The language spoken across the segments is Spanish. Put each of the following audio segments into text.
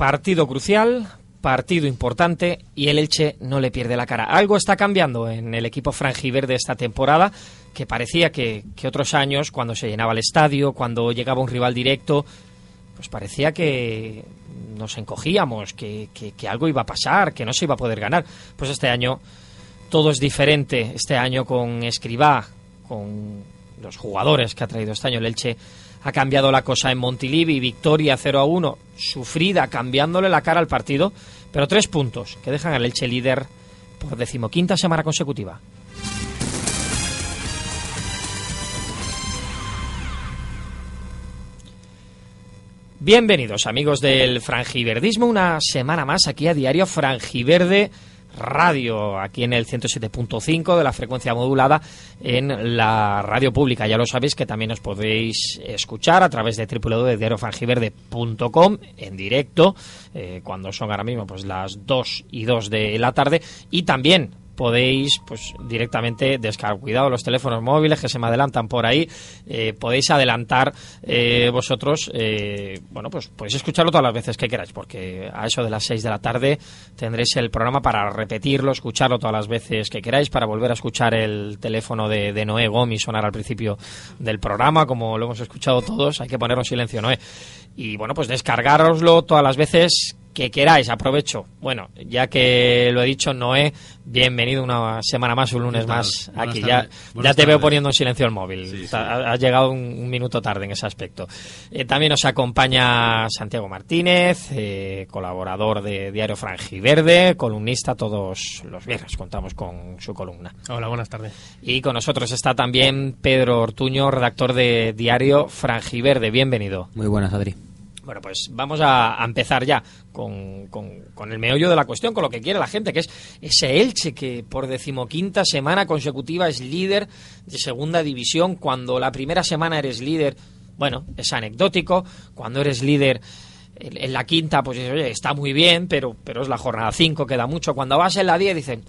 Partido crucial, partido importante y el Elche no le pierde la cara. Algo está cambiando en el equipo frangiverde esta temporada, que parecía que, que otros años, cuando se llenaba el estadio, cuando llegaba un rival directo, pues parecía que nos encogíamos, que, que, que algo iba a pasar, que no se iba a poder ganar. Pues este año todo es diferente. Este año con Escribá, con los jugadores que ha traído este año el Elche, ha cambiado la cosa en Montilivi, victoria 0 a 1, sufrida, cambiándole la cara al partido, pero tres puntos que dejan al Elche líder por decimoquinta semana consecutiva. Bienvenidos amigos del Frangiverdismo, una semana más aquí a Diario Frangiverde Radio, aquí en el 107.5 de la frecuencia modulada en la radio pública. Ya lo sabéis que también os podéis escuchar a través de www.diariofrangiverde.com en directo, eh, cuando son ahora mismo pues las 2 y 2 de la tarde, y también podéis pues directamente descargar. Cuidado los teléfonos móviles que se me adelantan por ahí. Eh, podéis adelantar eh, vosotros, eh, bueno, pues podéis escucharlo todas las veces que queráis, porque a eso de las 6 de la tarde tendréis el programa para repetirlo, escucharlo todas las veces que queráis, para volver a escuchar el teléfono de, de Noé Gómez sonar al principio del programa, como lo hemos escuchado todos. Hay que ponerlo en silencio, Noé. Y bueno, pues descargaroslo todas las veces que queráis, aprovecho. Bueno, ya que lo he dicho, Noé, bienvenido una semana más, un lunes más aquí. Ya, ya te veo poniendo en silencio el móvil. Sí, sí. Ha- Has llegado un, un minuto tarde en ese aspecto. Eh, también nos acompaña Santiago Martínez, eh, colaborador de Diario Frangiverde, columnista todos los viernes. Contamos con su columna. Hola, buenas tardes. Y con nosotros está también Pedro Ortuño, redactor de Diario Frangiverde. Bienvenido. Muy buenas, Adri. Bueno, pues vamos a, empezar ya con, el meollo de la cuestión, con lo que quiere la gente, que es ese Elche que por decimoquinta semana consecutiva es líder de segunda división, cuando la primera semana eres líder, bueno, es anecdótico, cuando eres líder en, la quinta, pues oye, está muy bien, pero, pero es la jornada 5, queda mucho. Cuando vas en la 10, dicen,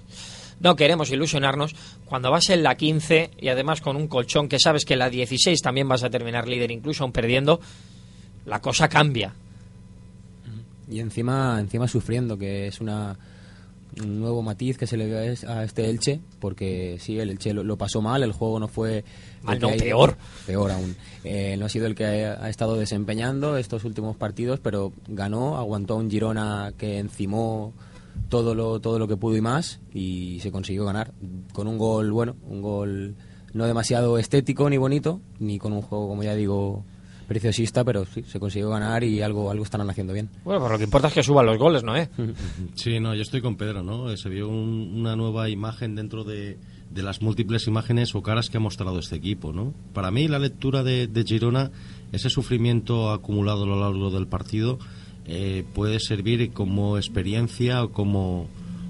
no queremos ilusionarnos. Cuando vas en la 15 y además con un colchón que sabes que en la 16 también vas a terminar líder, incluso aún perdiendo, la cosa cambia. Y encima, encima sufriendo, que es una un nuevo matiz que se le ve a es- a este Elche, porque sí, el Elche lo, lo pasó mal, el juego no fue... Mal, no, hay- peor. Peor aún. Eh, no ha sido el que ha, ha estado desempeñando estos últimos partidos, pero ganó, aguantó un Girona que encimó todo lo, todo lo que pudo y más, y se consiguió ganar con un gol, bueno, un gol no demasiado estético ni bonito, ni con un juego, como ya digo, preciosista, pero sí, se consiguió ganar y algo, algo estarán haciendo bien. Bueno, pues lo que importa es que suban los goles, ¿no? Eh? Sí, no, yo estoy con Pedro, ¿no? Se vio un- una nueva imagen dentro de, de las múltiples imágenes o caras que ha mostrado este equipo, ¿no? Para mí la lectura de, de Girona, ese sufrimiento acumulado a lo largo del partido, eh, puede servir como experiencia o como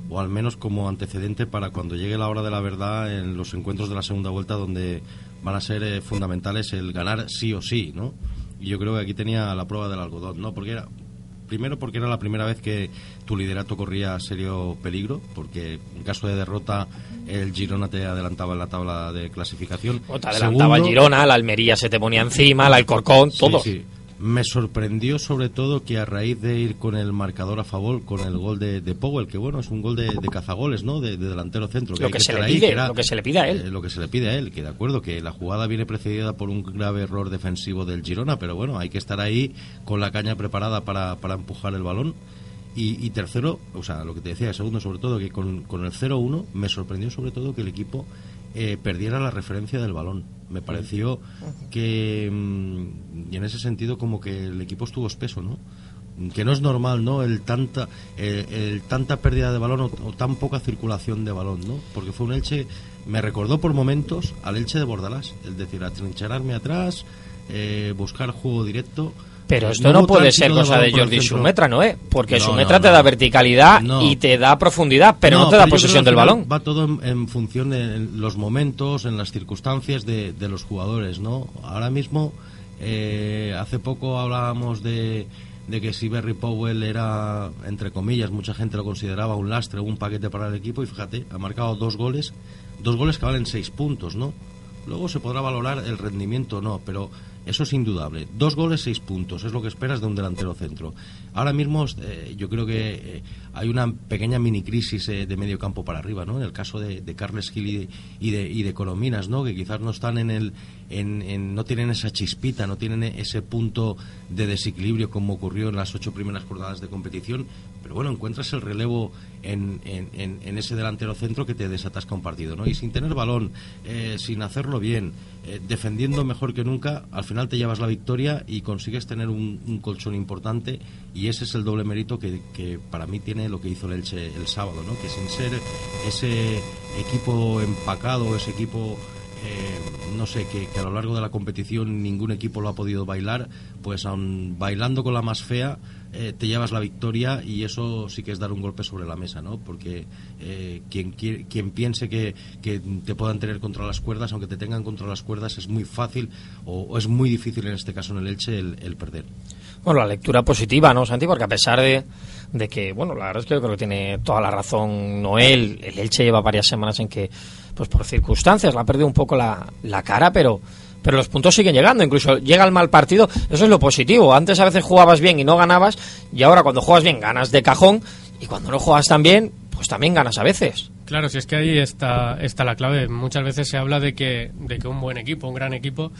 o al menos como antecedente para cuando llegue la hora de la verdad en los encuentros de la segunda vuelta donde van a ser eh, fundamentales el ganar sí o sí, ¿no? Y yo creo que aquí tenía la prueba del algodón, ¿no? Porque era Primero porque era la primera vez que tu liderato corría serio peligro, porque en caso de derrota el Girona te adelantaba en la tabla de clasificación. O te adelantaba el Girona, la Almería se te ponía encima, el Alcorcón, sí, todo. sí. Me sorprendió sobre todo que a raíz de ir con el marcador a favor, con el gol de, de Powell, que bueno, es un gol de, de cazagoles, ¿no? De, de delantero centro. Lo que ahí, pide, que era, lo que se le pide a él. eh, lo que se le pide a él, que de acuerdo, que la jugada viene precedida por un grave error defensivo del Girona, pero bueno, hay que estar ahí con la caña preparada para, para empujar el balón. Y, y tercero, o sea, lo que te decía, segundo sobre todo, que con, con el 0-1 me sorprendió sobre todo que el equipo eh, perdiera la referencia del balón. Me pareció que, mm, y en ese sentido, como que el equipo estuvo espeso, ¿no? Que no es normal, ¿no? El tanta, el, el tanta pérdida de balón o, o tan poca circulación de balón, ¿no? Porque fue un Elche, me recordó por momentos al Elche de Bordalás, es decir, atrincherarme atrás, eh, buscar juego directo. Pero esto no puede ser cosa de Jordi. Sumetra, ¿no? Eh? Porque No, Sumetra no, te da verticalidad y te da profundidad, pero no, te da posesión del balón. Va todo en, en función de los momentos, en las circunstancias de, de los jugadores, ¿no? Ahora mismo, eh, hace poco hablábamos de, de que si Berry Powell era, entre comillas, mucha gente lo consideraba un lastre o un paquete para el equipo y fíjate, ha marcado dos goles, dos goles que valen seis puntos, ¿no? Luego se podrá valorar el rendimiento o no, pero Eso es indudable. Dos goles, seis puntos. Es lo que esperas de un delantero centro. Ahora mismo eh, yo creo que eh, hay una pequeña mini crisis eh, de medio campo para arriba, ¿no? En el caso de, Carles Gil y de, y de, Colominas, ¿no? Que quizás no están en el, en, no tienen esa chispita, no tienen ese punto de desequilibrio como ocurrió en las ocho primeras jornadas de competición. Pero bueno, encuentras el relevo en, en, ese delantero centro que te desatasca un partido, ¿no? Y sin tener balón, sin hacerlo bien, defendiendo mejor que nunca, al final te llevas la victoria y consigues tener un, colchón importante y ese es el doble mérito que, que, para mí tiene lo que hizo el Elche el sábado, ¿no? que sin ser ese equipo empacado, ese equipo eh, no sé, que, a lo largo de la competición ningún equipo lo ha podido bailar, pues aun bailando con la más fea, eh, te llevas la victoria y eso sí que es dar un golpe sobre la mesa, ¿no? Porque eh, quien, quien piense que, te puedan tener contra las cuerdas, aunque te tengan contra las cuerdas, es muy fácil o, es muy difícil en este caso en el Elche el, perder. Bueno, la lectura positiva, ¿no, Santi? Porque a pesar de, de que, bueno, la verdad es que creo que tiene toda la razón Noel, el Elche lleva varias semanas en que, pues por circunstancias, la ha perdido un poco la, la cara, pero pero los puntos siguen llegando, incluso llega el mal partido, eso es lo positivo. Antes a veces jugabas bien y no ganabas, y ahora cuando juegas bien ganas de cajón, y cuando no juegas tan bien, pues también ganas a veces. Claro, si es que ahí está, está la clave. Muchas veces se habla de que, de que un buen equipo, un gran equipo,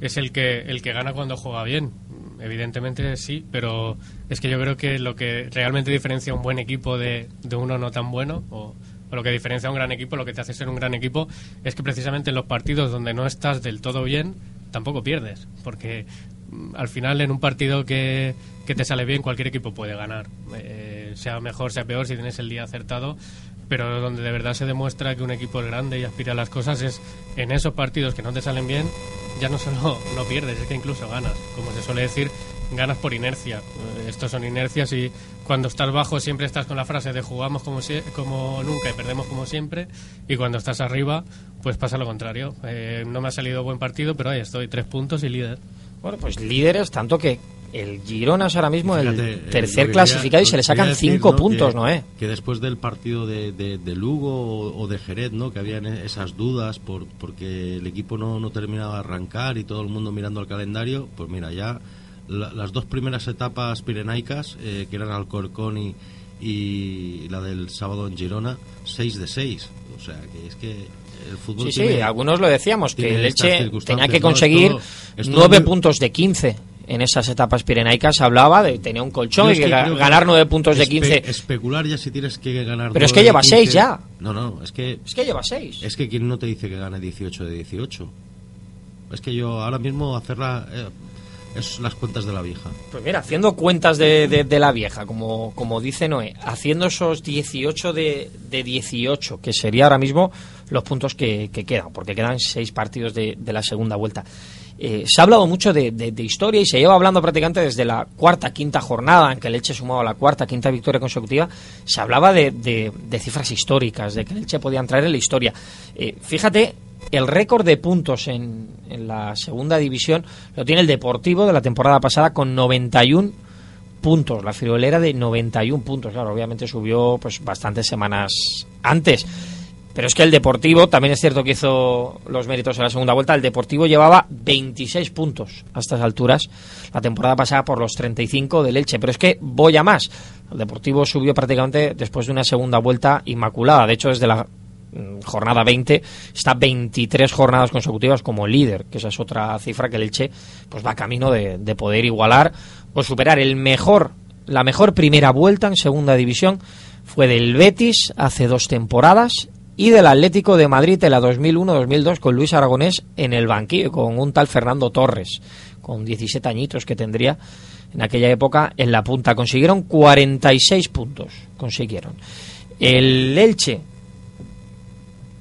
es el que, el que gana cuando juega bien. Evidentemente sí, pero es que yo creo que lo que realmente diferencia un buen equipo de, de uno no tan bueno, o lo que diferencia un gran equipo, lo que te hace ser un gran equipo, es que precisamente en los partidos donde no estás del todo bien, tampoco pierdes. Porque mm, al final en un partido que, que te sale bien, cualquier equipo puede ganar. Eh, sea mejor, sea peor, si tienes el día acertado. Pero donde de verdad se demuestra que un equipo es grande y aspira a las cosas es en esos partidos que no te salen bien, ya no solo no pierdes, es que incluso ganas. Como se suele decir, ganas por inercia. Eh, estos son inercias y cuando estás bajo siempre estás con la frase de jugamos como, como nunca y perdemos como siempre. Y cuando estás arriba, pues pasa lo contrario. Eh, no me ha salido buen partido, pero ahí estoy, tres puntos y líder. Bueno, pues líderes, tanto que el Girona es ahora mismo el eh, tercer clasificado y se le sacan cinco puntos, ¿no? Eh? Que después del partido de, de, Lugo o, de Jerez, ¿no? Que habían esas dudas por, porque el equipo no, no terminaba de arrancar y todo el mundo mirando al calendario, pues mira, ya las dos primeras etapas pirenaicas, eh, que eran Alcorcón y, y la del sábado en Girona, 6 de 6. O sea, que es que el fútbol. Sí, sí, algunos lo decíamos, que el Leche tenía que conseguir 9 puntos de 15 en esas etapas pirenaicas hablaba de tener un colchón y que ganar nueve puntos de 15. Especular ya si tienes que ganar. Pero es que lleva 6 ya. No, no, es que. Es que lleva 6. Es que quien no te dice que gane 18 de 18. Es que yo ahora mismo hacerla. Eh, es las cuentas de la vieja. Pues mira, haciendo cuentas de, de, la vieja, como, como dice Noé, haciendo esos 18 de, de 18, que sería ahora mismo los puntos que, quedan, porque quedan seis partidos de, la segunda vuelta. Eh, se ha hablado mucho de, historia y se lleva hablando prácticamente desde la cuarta, quinta jornada, en que el Elche sumaba la cuarta, quinta victoria consecutiva, se hablaba de, cifras históricas, de que el Elche podía entrar en la historia. Eh, fíjate el récord de puntos en, en, la segunda división lo tiene el Deportivo de la temporada pasada con 91 puntos. La friolera de 91 puntos. Claro, obviamente subió pues bastantes semanas antes. Pero es que el Deportivo, también es cierto que hizo los méritos en la segunda vuelta, el Deportivo llevaba 26 puntos a estas alturas la temporada pasada por los 35 del Elche. Pero es que voy a más. El Deportivo subió prácticamente después de una segunda vuelta inmaculada. De hecho, desde la Mm, jornada 20, está 23 jornadas consecutivas como líder, que esa es otra cifra que el Elche pues va camino de, poder igualar o superar el mejor, la mejor primera vuelta en segunda división fue del Betis hace dos temporadas y del Atlético de Madrid en la 2001-2002 con Luis Aragonés en el banquillo, con un tal Fernando Torres, con 17 añitos que tendría en aquella época en la punta. Consiguieron 46 puntos, consiguieron. El Elche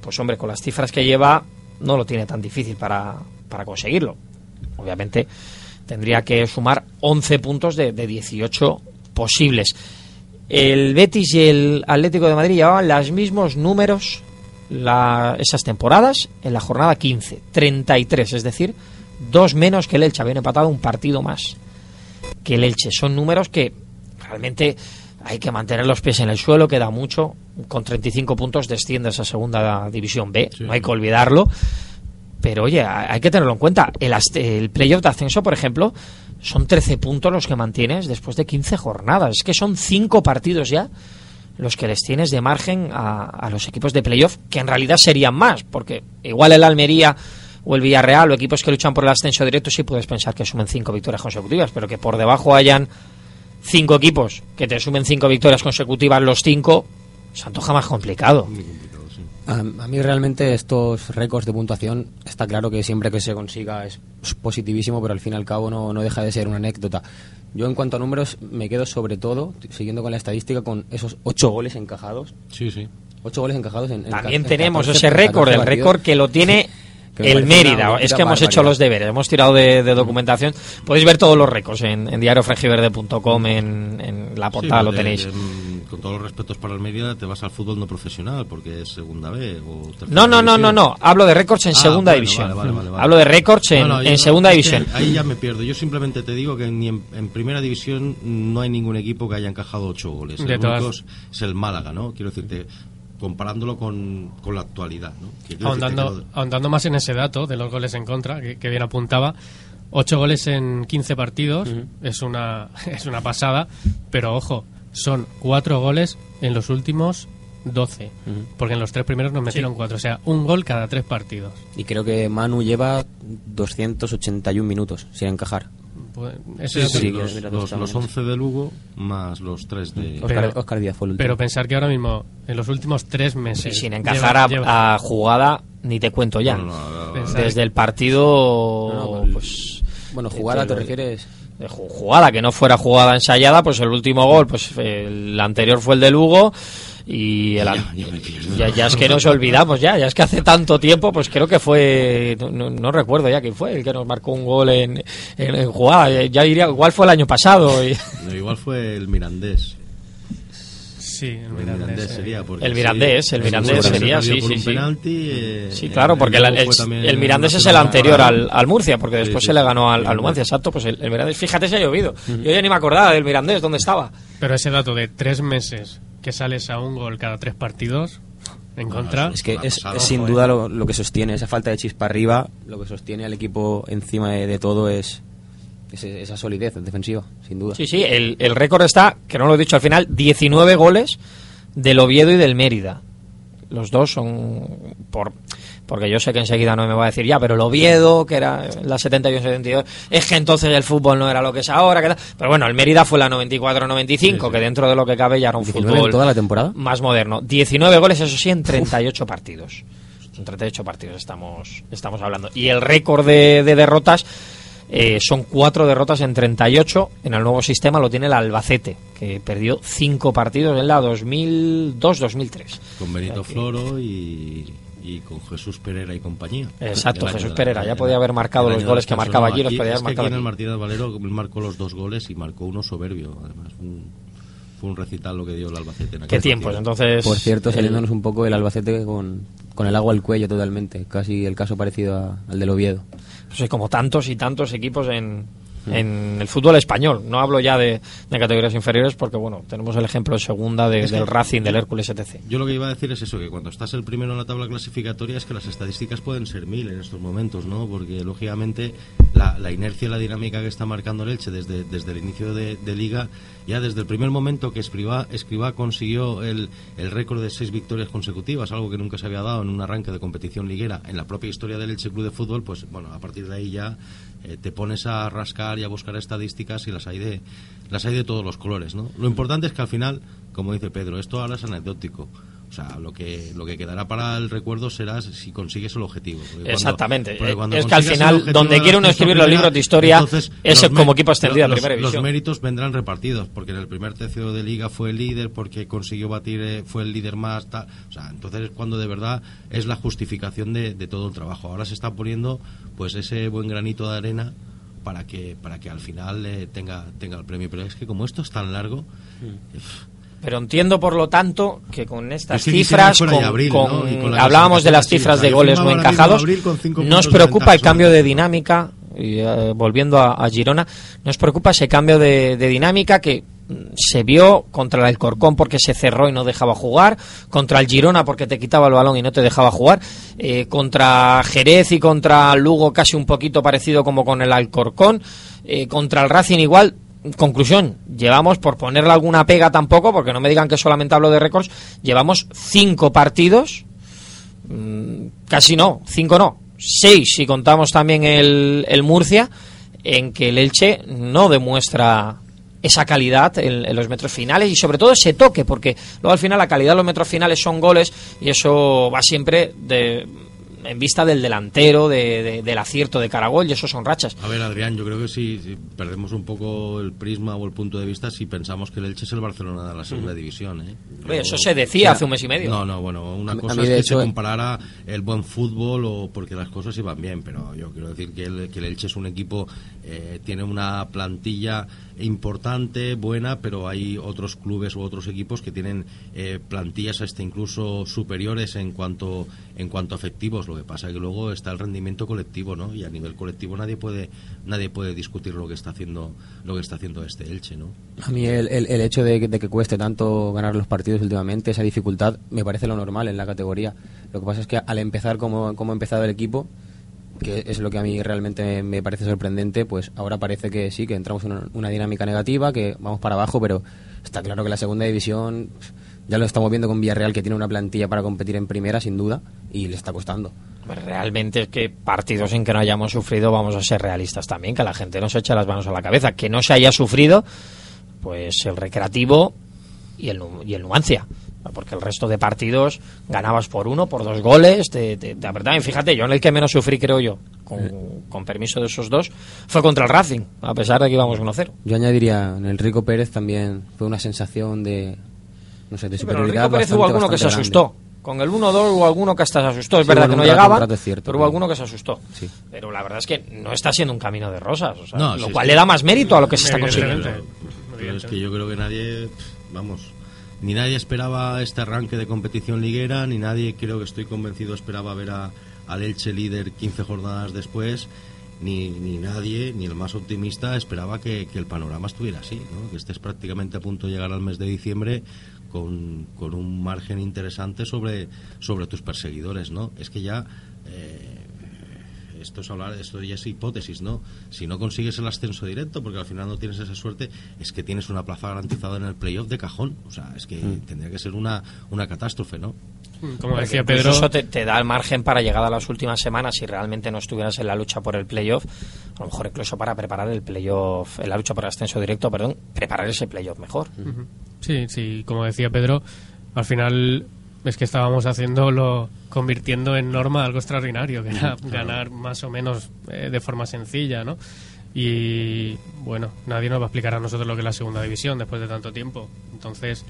pues hombre, con las cifras que lleva, no lo tiene tan difícil para, para conseguirlo. Obviamente tendría que sumar 11 puntos de, de 18 posibles. El Betis y el Atlético de Madrid llevaban los mismos números la, esas temporadas en la jornada 15, 33, es decir, dos menos que el Elche. Habían empatado un partido más que el Elche. Son números que realmente hay que mantener los pies en el suelo, queda mucho. Con 35 puntos desciende a segunda división B, no hay que olvidarlo. pero oye, hay que tenerlo en cuenta. El, el playoff de ascenso, por ejemplo, son 13 puntos los que mantienes después de 15 jornadas. Es que son 5 partidos ya los que les tienes de margen a, a los equipos de playoff, que en realidad serían más, porque igual el Almería o el Villarreal o equipos que luchan por el ascenso directo sí puedes pensar que sumen 5 victorias consecutivas, pero que por debajo hayan 5 equipos que te sumen 5 victorias consecutivas los 5, se antoja más complicado. A, a, mí realmente estos récords de puntuación está claro que siempre que se consiga es positivísimo, pero al fin y al cabo no, no deja de ser una anécdota. Yo en cuanto a números me quedo sobre todo, siguiendo con la estadística, con esos ocho goles encajados. Sí, sí. Ocho goles encajados en, en También en tenemos 14, ese récord, el récord que lo tiene el Mérida. Es que hemos hecho los deberes, hemos tirado de, de documentación. Podéis ver todos los récords en, en diariofrangiverde.com, en, en la portada Sí, lo de- tenéis. de- con todos los respetos para el Mérida, te vas al fútbol no profesional porque es segunda B o No, no, no, división. no, no. Hablo de récords en Ah, segunda bueno, división. vale, vale, vale, vale. Hablo de récords en, No, no, yo en no- segunda división. Ahí ya me pierdo. Yo simplemente te digo que ni en, en primera división no hay ningún equipo que haya encajado ocho goles. De el todas- único es- el Málaga, ¿no? Quiero decirte, comparándolo con, con la actualidad, ¿no? Ahondando, lo- ahondando más en ese dato de los goles en contra, que, que bien apuntaba, 8 goles en 15 partidos es, una, es una pasada, pero ojo, son 4 goles en los últimos 12, porque en los tres primeros nos metieron 4, o sea, un gol cada tres partidos. Y creo que Manu lleva 281 minutos sin encajar. Pues, Sí, ese- sí, sí, los, los, los bien. 11 de Lugo más los 3 de... Pero- Oscar, Oscar Díaz fue el último. pero pensar que ahora mismo, en los últimos tres meses... Y sin lleva- encajar a- lleva- a, jugada, ni te cuento ya. No, no, no, no, Pensar- Desde el partido, No, no, pues bueno, jugada te lo- refieres... jugada que no fuera jugada ensayada, pues el último gol, pues el anterior fue el de Lugo y el Ya, ya me pierdo. ya, ya es que nos olvidamos ya, ya es que hace tanto tiempo, pues creo que fue, no, no- no recuerdo ya quién fue el que nos marcó un gol en, en- en jugada, ya diría, igual fue el año pasado. y- No, igual fue el Mirandés. Sí, el El Mirandés, sería. porque El sí, Mirandés, el Mirandés se sería, sí, sí, sí. penalti, eh, Sí, claro, porque el Mirandés es el anterior al, Murcia, porque Sí, después sí, se le sí. ganó al, al Sí, Numancia, exacto, pues el, el Mirandés, fíjate si ha llovido, yo ya ni me acordaba del Mirandés, ¿dónde estaba? Pero ese dato de tres meses que sales a un gol cada tres partidos en contra... Es que es, pasada, es sin duda eh. lo, lo que sostiene, esa falta de chispa arriba, lo que sostiene al equipo encima de, de todo es, es esa solidez defensiva, sin duda. Sí, sí, el, el récord está, que no lo he dicho al final, 19 goles del Oviedo y del Mérida. Los dos son por porque yo sé que enseguida no me va a decir ya, pero el Oviedo, que era la 71-72, es que entonces el fútbol no era lo que es ahora, que tal. pero bueno, el Mérida fue la 94-95, que dentro de lo que cabe ya era un 19 fútbol toda la temporada. más moderno. 19 goles, eso sí, en 38 partidos. En 38 partidos estamos, estamos hablando. Y el récord de, de derrotas eh, son cuatro derrotas en 38. En el nuevo sistema lo tiene el Albacete, que perdió cinco partidos en la 2002-2003. Con Benito Floro y, y con Jesús Pereira y compañía. Exacto, Jesús Pereira, ya podía haber marcado los goles que marcaba no, allí, los podía haber es que marcado aquí en el. Martínez Valero marcó los dos goles y marcó uno soberbio. Además, un- fue un recital lo que dio el Albacete. en ¿Qué aquel tiempos? partido. Entonces. Por cierto, el- saliéndonos un poco el Albacete con, con el agua al cuello totalmente, casi el caso parecido a- al del Oviedo. Pues, como tantos y tantos equipos en, en el fútbol español. No hablo ya de, de categorías inferiores porque, bueno, tenemos el ejemplo en segunda de- del Racing, del Hércules, etc. Yo lo que iba a decir es eso, que cuando estás el primero en la tabla clasificatoria es que las estadísticas pueden ser mil en estos momentos, ¿no? Porque lógicamente la, la inercia y la dinámica que está marcando el Elche desde, desde el inicio de, de liga, ya desde el primer momento que Escribá, Escribá consiguió el, el récord de seis victorias consecutivas, algo que nunca se había dado en un arranque de competición liguera en la propia historia del Elche Club de Fútbol, pues bueno, a partir de ahí ya eh, te pones a rascar y a buscar estadísticas y las hay de las hay de todos los colores, ¿no? Lo importante es que al final, como dice Pedro, esto ahora es anecdótico. O sea, lo que lo que quedará para el recuerdo será si consigues el objetivo. Porque cuando- Exactamente. porque cuando Es que al final, donde quiere uno a escribir los primera, libros de historia, entonces es los como equipo extendido a los- primera Los división. méritos vendrán repartidos, porque en el primer tercio de liga fue el líder, porque consiguió batir, eh, fue el líder más. tal. O sea, entonces es cuando de verdad es la justificación de, de todo el trabajo. Ahora se está poniendo pues ese buen granito de arena para que para que al final eh, tenga tenga el premio. Pero es que como esto es tan largo, Pero entiendo, por lo tanto, que con estas cifras, con, ya abril, con- ¿no? Y con la hablábamos de las cifras sí, de goles no encajados, nos preocupa el cambio de dinámica, y eh, volviendo a, a Girona, nos preocupa ese cambio de, de dinámica que se vio contra el Alcorcón porque se cerró y no dejaba jugar, contra el Girona porque te quitaba el balón y no te dejaba jugar, eh, contra Jerez y contra Lugo casi un poquito parecido como con el Alcorcón, eh, contra el Racing igual. Conclusión, llevamos, por ponerle alguna pega tampoco, porque no me digan que solamente hablo de récords, llevamos cinco partidos, mm, casi no, cinco no, seis si contamos también el, el Murcia, en que el Elche no demuestra esa calidad en, los metros finales y sobre todo ese toque, porque luego al final la calidad de los metros finales son goles y eso va siempre de en vista del delantero, de, del acierto de Caragol, y eso son rachas. A ver, Adrián, yo creo que si, perdemos un poco el prisma o el punto de vista si pensamos que el Elche es el Barcelona de la segunda división. ¿eh? eso se decía hace un mes y medio. No, no, bueno, una cosa es que se comparara el buen fútbol o porque las cosas iban bien, pero yo quiero decir que el, que el Elche es un equipo, eh, tiene una plantilla importante, buena, pero hay otros clubes u otros equipos que tienen eh, plantillas hasta incluso superiores en cuanto en cuanto a efectivos. Lo que pasa es que luego está el rendimiento colectivo, ¿no? Y a nivel colectivo nadie puede nadie puede discutir lo que está haciendo lo que está haciendo este Elche, ¿no? A mí el, el, hecho de, de, que cueste tanto ganar los partidos últimamente, esa dificultad, me parece lo normal en la categoría. Lo que pasa es que al empezar como, como ha empezado el equipo, que es lo que a mí realmente me parece sorprendente, pues ahora parece que sí, que entramos en una, dinámica negativa, que vamos para abajo, pero está claro que la segunda división ya lo estamos viendo con Villarreal, que tiene una plantilla para competir en primera, sin duda, y le está costando. Pues realmente es que partidos en que no hayamos sufrido, vamos a ser realistas también, que la gente no se eche las manos a la cabeza. Que no se haya sufrido, pues el recreativo y el, y el Numancia porque el resto de partidos ganabas por uno, por dos goles, te, te, Y fíjate, yo en el que menos sufrí, creo yo, con, permiso de esos dos, fue contra el Racing, a pesar de que íbamos 1-0. Yo añadiría, en el Rico Pérez también fue una sensación de, no sé, de superioridad. Pero en el Rico Pérez hubo alguno que se asustó. Con el 1-2 hubo alguno que hasta se asustó. Es verdad que no llegaba, pero hubo alguno que se asustó. Pero la verdad es que no está siendo un camino de rosas, lo cual le da más mérito a lo que se está consiguiendo. Pero es que yo creo que nadie, vamos, ni nadie esperaba este arranque de competición liguera, ni nadie, creo que estoy convencido, esperaba ver a, al Elche líder 15 jornadas después, ni, ni nadie, ni el más optimista, esperaba que, el panorama estuviera así, ¿no? que estés prácticamente a punto de llegar al mes de diciembre con, con un margen interesante sobre, sobre tus perseguidores. ¿no? Es que ya... Eh, esto es hablar, esto ya es hipótesis, ¿no? Si no consigues el ascenso directo, porque al final no tienes esa suerte, es que tienes una plaza garantizada en el playoff de cajón. O sea, es que mm. tendría que ser una, una catástrofe, ¿no? Mm, como decía Pedro. Eso te, da el margen para llegar a las últimas semanas si realmente no estuvieras en la lucha por el playoff. A lo mejor incluso para preparar el playoff, en la lucha por el ascenso directo, perdón, preparar ese playoff mejor. Sí, sí, como decía Pedro, al final es que estábamos haciéndolo convirtiendo en norma algo extraordinario, que era ganar más o menos eh, de forma sencilla, ¿no? Y bueno, nadie nos va a explicar a nosotros lo que es la segunda división después de tanto tiempo. Entonces,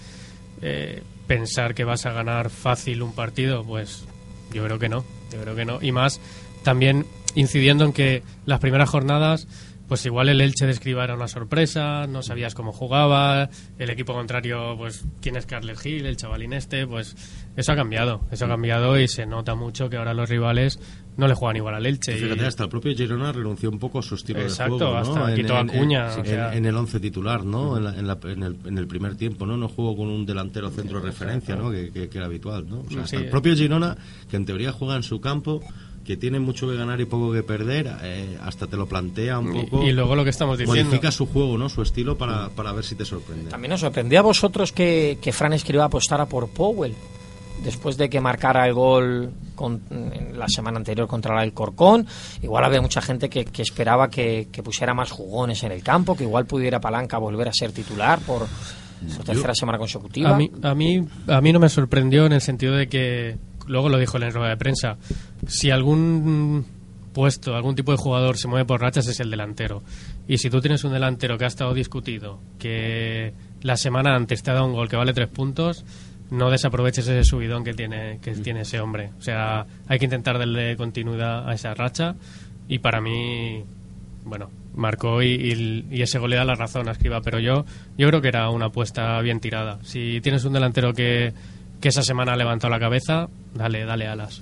eh, pensar que vas a ganar fácil un partido, pues yo creo que no, yo creo que no. Y más también incidiendo en que las primeras jornadas pues igual el Elche de Escriba era una sorpresa, no sabías cómo jugaba, el equipo contrario, pues quién es Carles Gil, el chavalín este, pues eso ha cambiado, eso ha cambiado y se nota mucho que ahora los rivales no le juegan igual al Elche. Fíjate, hasta el propio Girona renunció un poco a su estilo de juego. Exacto, hasta quitó a Cuña. En, el once titular, ¿no? En, el, primer tiempo, ¿no? No jugó con un delantero centro de referencia, ¿no? Que, era habitual, ¿no? O sea, el propio Girona, que en teoría juega en su campo, que tiene mucho que ganar y poco que perder, eh, hasta te lo plantea un poco. Y, luego lo que estamos diciendo. Modifica su juego, ¿no? Su estilo para, para ver si te sorprende. También nos sorprendió a vosotros que, que Fran escriba apostara por Powell. Después de que marcara el gol con, la semana anterior contra el Corcón, igual había mucha gente que, que esperaba que, que, pusiera más jugones en el campo, que igual pudiera Palanca volver a ser titular por su tercera semana consecutiva. A mí, a, mí, a mí no me sorprendió en el sentido de que luego lo dijo en la rueda de prensa, si algún puesto, algún tipo de jugador se mueve por rachas es el delantero. Y si tú tienes un delantero que ha estado discutido, que la semana antes te ha dado un gol que vale tres puntos, no desaproveches ese subidón que tiene, que tiene ese hombre. O sea, hay que intentar darle continuidad a esa racha y para mí, bueno, marcó y, y, ese gol le da la razón a Escriba, pero yo, yo creo que era una apuesta bien tirada. Si tienes un delantero que que esa semana ha levantado la cabeza, dale, dale alas.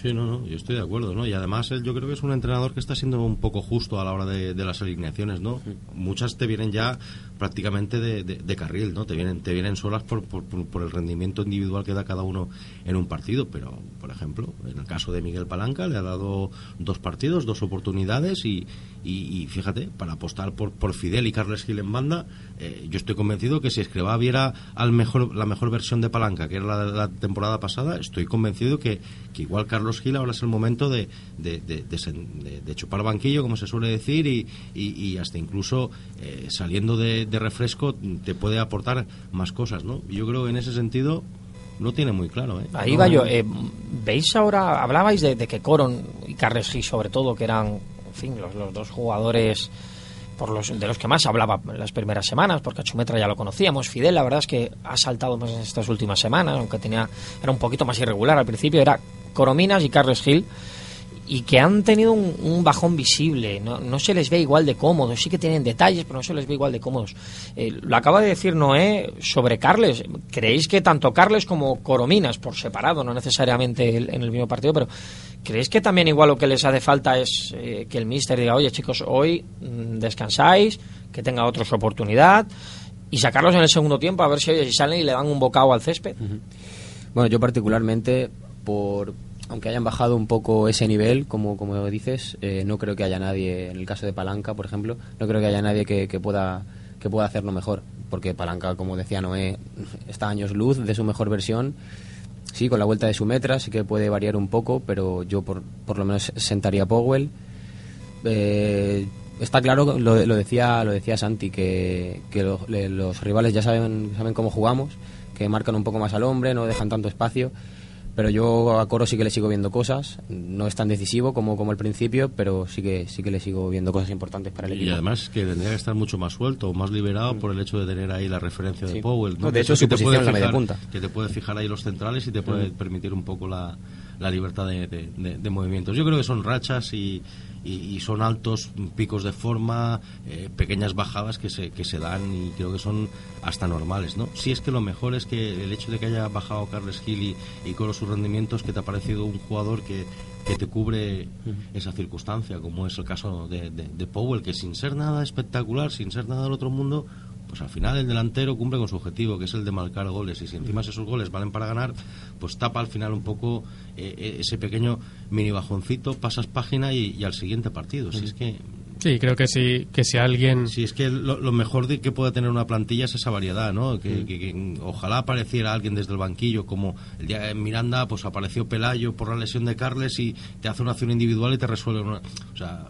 Sí, no, no, yo estoy de acuerdo, ¿no? Y además él yo creo que es un entrenador que está siendo un poco justo a la hora de, de las alineaciones, ¿no? Muchas te vienen ya prácticamente de, carril, ¿no? Te vienen, te vienen solas por, por, el rendimiento individual que da cada uno en un partido, pero, por ejemplo, en el caso de Miguel Palanca le ha dado dos partidos, dos oportunidades y, fíjate, para apostar por, Fidel y Carles Gil en banda, eh, yo estoy convencido que si Escribá viera al la mejor versión de Palanca, que era la la temporada pasada, estoy convencido que, igual Carlos Gil ahora es el momento de, de, de- chupar banquillo, como se suele decir, y hasta incluso eh, saliendo de, de refresco te puede aportar más cosas, ¿no? Yo creo que en ese sentido lo tiene muy claro, ¿eh? Ahí No- va yo. eh, ¿Veis ahora, hablabais de, de que Coron y Carles Gil sobre todo, que eran, en fin, los, los dos jugadores por los, de los que más hablaba en las primeras semanas, porque a Chumetra ya lo conocíamos. Fidel, la verdad es que ha saltado más en estas últimas semanas, aunque tenía era un poquito más irregular al principio, era Corominas y Carles Gil y que han tenido un, bajón visible, no, no se les ve igual de cómodos, sí que tienen detalles, pero no se les ve igual de cómodos. Eh, lo acaba de decir Noé sobre Carles, ¿creéis que tanto Carles como Corominas, por separado, no necesariamente en el mismo partido, pero ¿creéis que también igual lo que les hace falta es eh, que el míster diga, oye chicos, hoy mm, descansáis, que tenga otros oportunidad y sacarlos en el segundo tiempo a ver si, oye, si salen y le dan un bocado al césped? Bueno, yo particularmente, por aunque hayan bajado un poco ese nivel, como, como dices, eh, no creo que haya nadie, en el caso de Palanca, por ejemplo, no creo que haya nadie que, pueda que pueda hacerlo mejor, porque Palanca, como decía Noé, está años luz de su mejor versión. Sí, con la vuelta de su metra sí que puede variar un poco, pero yo por, por lo menos sentaría Powell. Eh, está claro, lo, lo decía lo decía Santi, que, que le- los rivales ya saben, saben cómo jugamos, que marcan un poco más al hombre, no dejan tanto espacio. Pero yo a Coro sí que le sigo viendo cosas. No es tan decisivo como, como al principio, pero sí que sí que le sigo viendo cosas importantes para el Y equipo. además que tendría que estar mucho más suelto, más liberado por el hecho de tener ahí la referencia de Sí. Powell. No, de Que hecho, su posición es la media punta. Que te puede fijar ahí los centrales y te puede permitir un poco la, la libertad de, de- de- de movimientos. Yo creo que son rachas y, y- y son altos picos de forma, eh, pequeñas bajadas que se, que se dan y creo que son hasta normales. ¿no? Si es que lo mejor es que el hecho de que haya bajado Carles Gil y, y con sus rendimientos, que te ha parecido un jugador que, que te cubre esa circunstancia, como es el caso de, de- de Powell, que sin ser nada espectacular, sin ser nada del otro mundo, pues al final el delantero cumple con su objetivo, que es el de marcar goles. Y si encima esos goles valen para ganar, pues tapa al final un poco eh, eh, ese pequeño mini bajoncito, pasas página y, y al siguiente partido. Si es que Sí, creo que si, que si alguien... si es que lo, lo mejor de que pueda tener una plantilla es esa variedad, ¿no? Que, que- que ojalá apareciera alguien desde el banquillo, como el día en Miranda, pues apareció Pelayo por la lesión de Carles y te hace una acción individual y te resuelve una. O sea,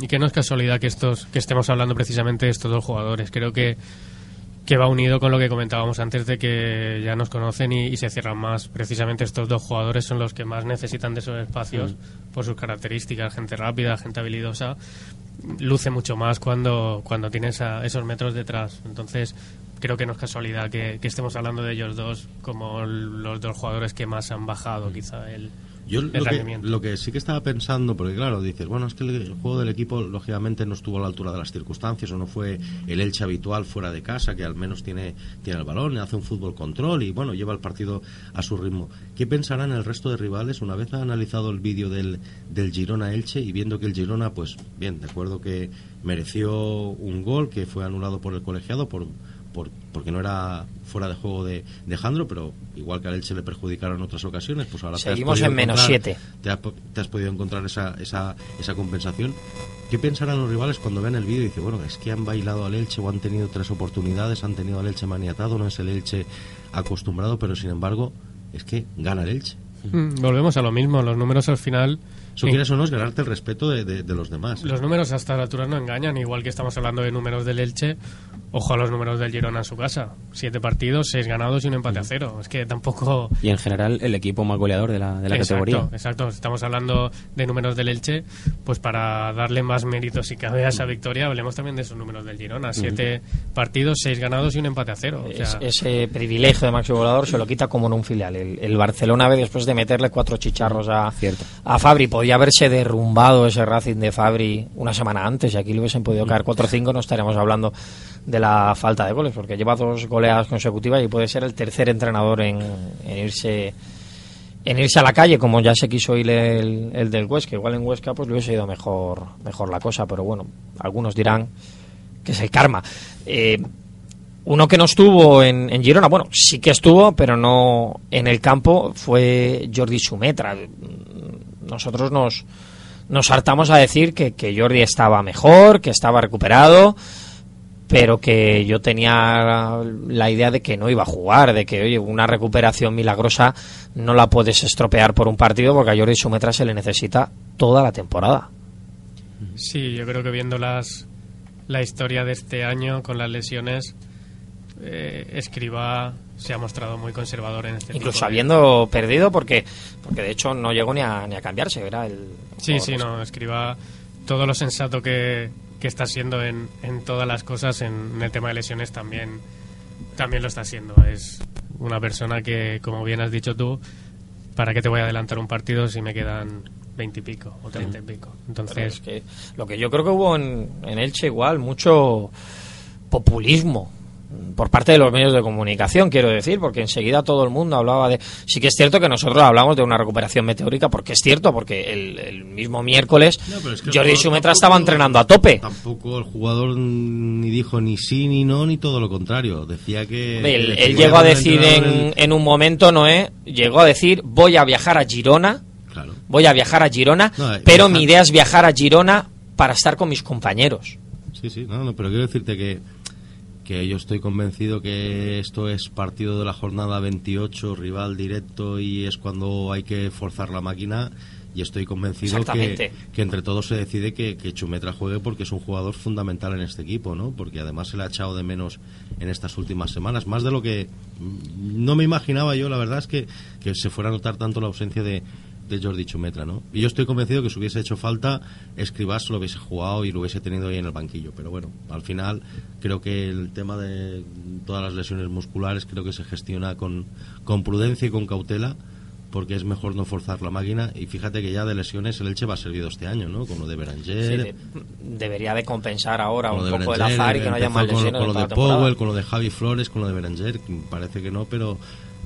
Y que no es casualidad que estos que estemos hablando precisamente de estos dos jugadores. Creo que, que va unido con lo que comentábamos antes de que ya nos conocen y, y se cierran más. Precisamente estos dos jugadores son los que más necesitan de esos espacios por sus características. Gente rápida, gente habilidosa. Luce mucho más cuando, cuando tienes a esos metros detrás. Entonces, creo que no es casualidad que, que estemos hablando de ellos dos como los dos jugadores que más han bajado, quizá el, Yo lo que, lo que sí que estaba pensando, porque claro, dices, bueno, es que el, juego del equipo lógicamente no estuvo a la altura de las circunstancias o no fue el Elche habitual fuera de casa, que al menos tiene, tiene el balón, hace un fútbol control y bueno, lleva el partido a su ritmo. ¿Qué pensarán el resto de rivales una vez ha analizado el vídeo del, del Girona Elche y viendo que el Girona, pues bien, de acuerdo que mereció un gol que fue anulado por el colegiado por por- porque no era fuera de juego de, de Jandro, pero igual que al Elche le perjudicaron en otras ocasiones, pues ahora te has Seguimos podido en menos encontrar- siete. Te, has po- te has podido encontrar esa, esa, esa compensación. ¿Qué pensarán los rivales cuando ven el vídeo y dicen, bueno, es que han bailado al Elche o han tenido tres oportunidades, han tenido al Elche maniatado, no es el Elche acostumbrado, pero sin embargo es que gana el Elche. Mm, Volvemos a lo mismo, los números al final... Eso quieres o no es ganarte el respeto de, de- de los demás. Los números a estas alturas no engañan, igual que estamos hablando de números del Elche, ojo a los números del Girona en su casa. Siete partidos, seis ganados y un empate a cero. Es que tampoco... Y en general el equipo más goleador de la, de la exacto, categoría. exacto. Estamos hablando de números del Elche, pues para darle más mérito si cabe a esa victoria, hablemos también de esos números del Girona. Siete partidos, seis ganados y un empate a cero. O sea, Es- ese privilegio de máximo volador se lo quita como en un filial. El, el Barcelona ve después de meterle cuatro chicharros a, Cierto. a Fabri. Podía haberse derrumbado ese Racing de Fabri una semana antes y aquí le hubiesen podido caer 4-5. No estaríamos hablando de la falta de goles porque lleva dos goleadas consecutivas y puede ser el tercer entrenador en, en irse en irse a la calle, como ya se quiso ir el, el del Huesca, igual en Huesca pues le hubiese ido mejor, mejor la cosa, pero bueno, algunos dirán que es el karma. Eh, uno que no estuvo en, en, Girona, bueno, sí que estuvo, pero no en el campo, fue Jordi Sumetra. Nosotros nos, nos hartamos a decir que, que Jordi estaba mejor, que estaba recuperado, pero que yo tenía la idea de que no iba a jugar, de que, oye, una recuperación milagrosa no la puedes estropear por un partido porque a Jordi Sumetra se le necesita toda la temporada. Sí, yo creo que viendo las, la historia de este año con las lesiones, eh, Escriba se ha mostrado muy conservador en este Incluso habiendo perdido, porque porque de hecho no llegó ni a, ni a cambiarse, era el... Sí, sí, no, Escriba todo lo sensato que, que está siendo en, en todas las cosas, en, el tema de lesiones también, también lo está siendo. Es una persona que, como bien has dicho tú, ¿para qué te voy a adelantar un partido si me quedan 20 y pico o 30 y pico? Entonces, es que lo que yo creo que hubo en, en Elche igual, mucho populismo por parte de los medios de comunicación, quiero decir, porque enseguida todo el mundo hablaba de... Sí que es cierto que nosotros hablamos de una recuperación meteórica, porque es cierto, porque el, el mismo miércoles no, es que Jordi Sumetra estaba entrenando a tope. Tampoco el jugador ni dijo ni sí ni no, ni todo lo contrario. Decía que... Él, él llegó a decir en, el... en, un momento, Noé, llegó a decir, voy a viajar a Girona, claro. voy a viajar a Girona, no, pero viajar... mi idea es viajar a Girona para estar con mis compañeros. Sí, sí, no, no pero quiero decirte que que yo estoy convencido que esto es partido de la jornada 28, rival directo y es cuando hay que forzar la máquina y estoy convencido que, que, entre todos se decide que, que, Chumetra juegue porque es un jugador fundamental en este equipo, ¿no? Porque además se le ha echado de menos en estas últimas semanas, más de lo que no me imaginaba yo, la verdad es que, que se fuera a notar tanto la ausencia de, de Jordi Chumetra, ¿no? Y yo estoy convencido que si hubiese hecho falta, Escribas lo hubiese jugado y lo hubiese tenido ahí en el banquillo. Pero bueno, al final creo que el tema de todas las lesiones musculares creo que se gestiona con, con prudencia y con cautela porque es mejor no forzar la máquina y fíjate que ya de lesiones el Elche va servido este año, ¿no? Con lo de Beranger. Sí, de, debería de compensar ahora un poco el azar y que no haya más lesiones. Con, con lo de Powell, con lo de Javi Flores, con lo de Beranger, parece que no, pero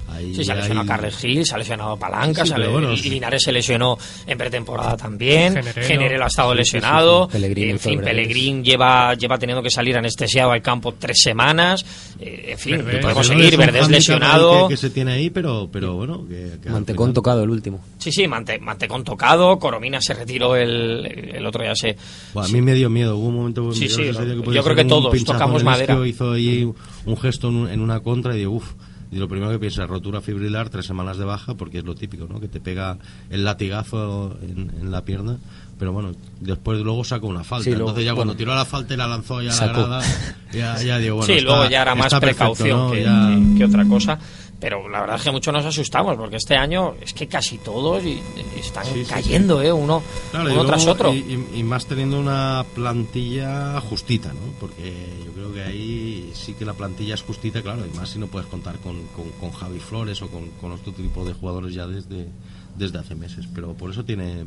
Ahí, sí, se ha lesionado ahí... Carles Gil, se ha lesionado Palanca, sí, se bueno, y Linares se lesionó en pretemporada también. Generelo, Generelo ha estado lesionado. Pellegrín, en fin, Pellegrín lleva, lleva teniendo que salir anestesiado al campo tres semanas. Eh, en fin, Verdez, podemos seguir. Verdes lesionado. Que, que, se tiene ahí, pero, pero bueno. Que, que Mantecón tocado el último. Sí, sí, Mante, Mantecón tocado. Coromina se retiró el, el otro ya se. Bueno, a mí me dio miedo. Hubo un momento. Sí, sí, yo creo que todos tocamos madera. Hizo ahí un gesto en una contra y digo, uff y lo primero que piensa es rotura fibrilar, tres semanas de baja, porque es lo típico, ¿no? Que te pega el latigazo en, en la pierna. Pero bueno, después luego sacó una falta. Sí, luego, Entonces ya bueno, cuando tiró la falta y la lanzó ya a la grada, ya, ya digo, bueno, Sí, está, luego ya era más precaución ¿no? que, ya... que, que otra cosa pero la verdad es que muchos nos asustamos porque este año es que casi todos y, y están sí, cayendo sí. ¿eh? uno, claro, uno tras otro y, y, más teniendo una plantilla justita ¿no? porque yo creo que ahí sí que la plantilla es justita claro y más si no puedes contar con, con, con Javi Flores o con, con, otro tipo de jugadores ya desde, desde hace meses pero por eso tiene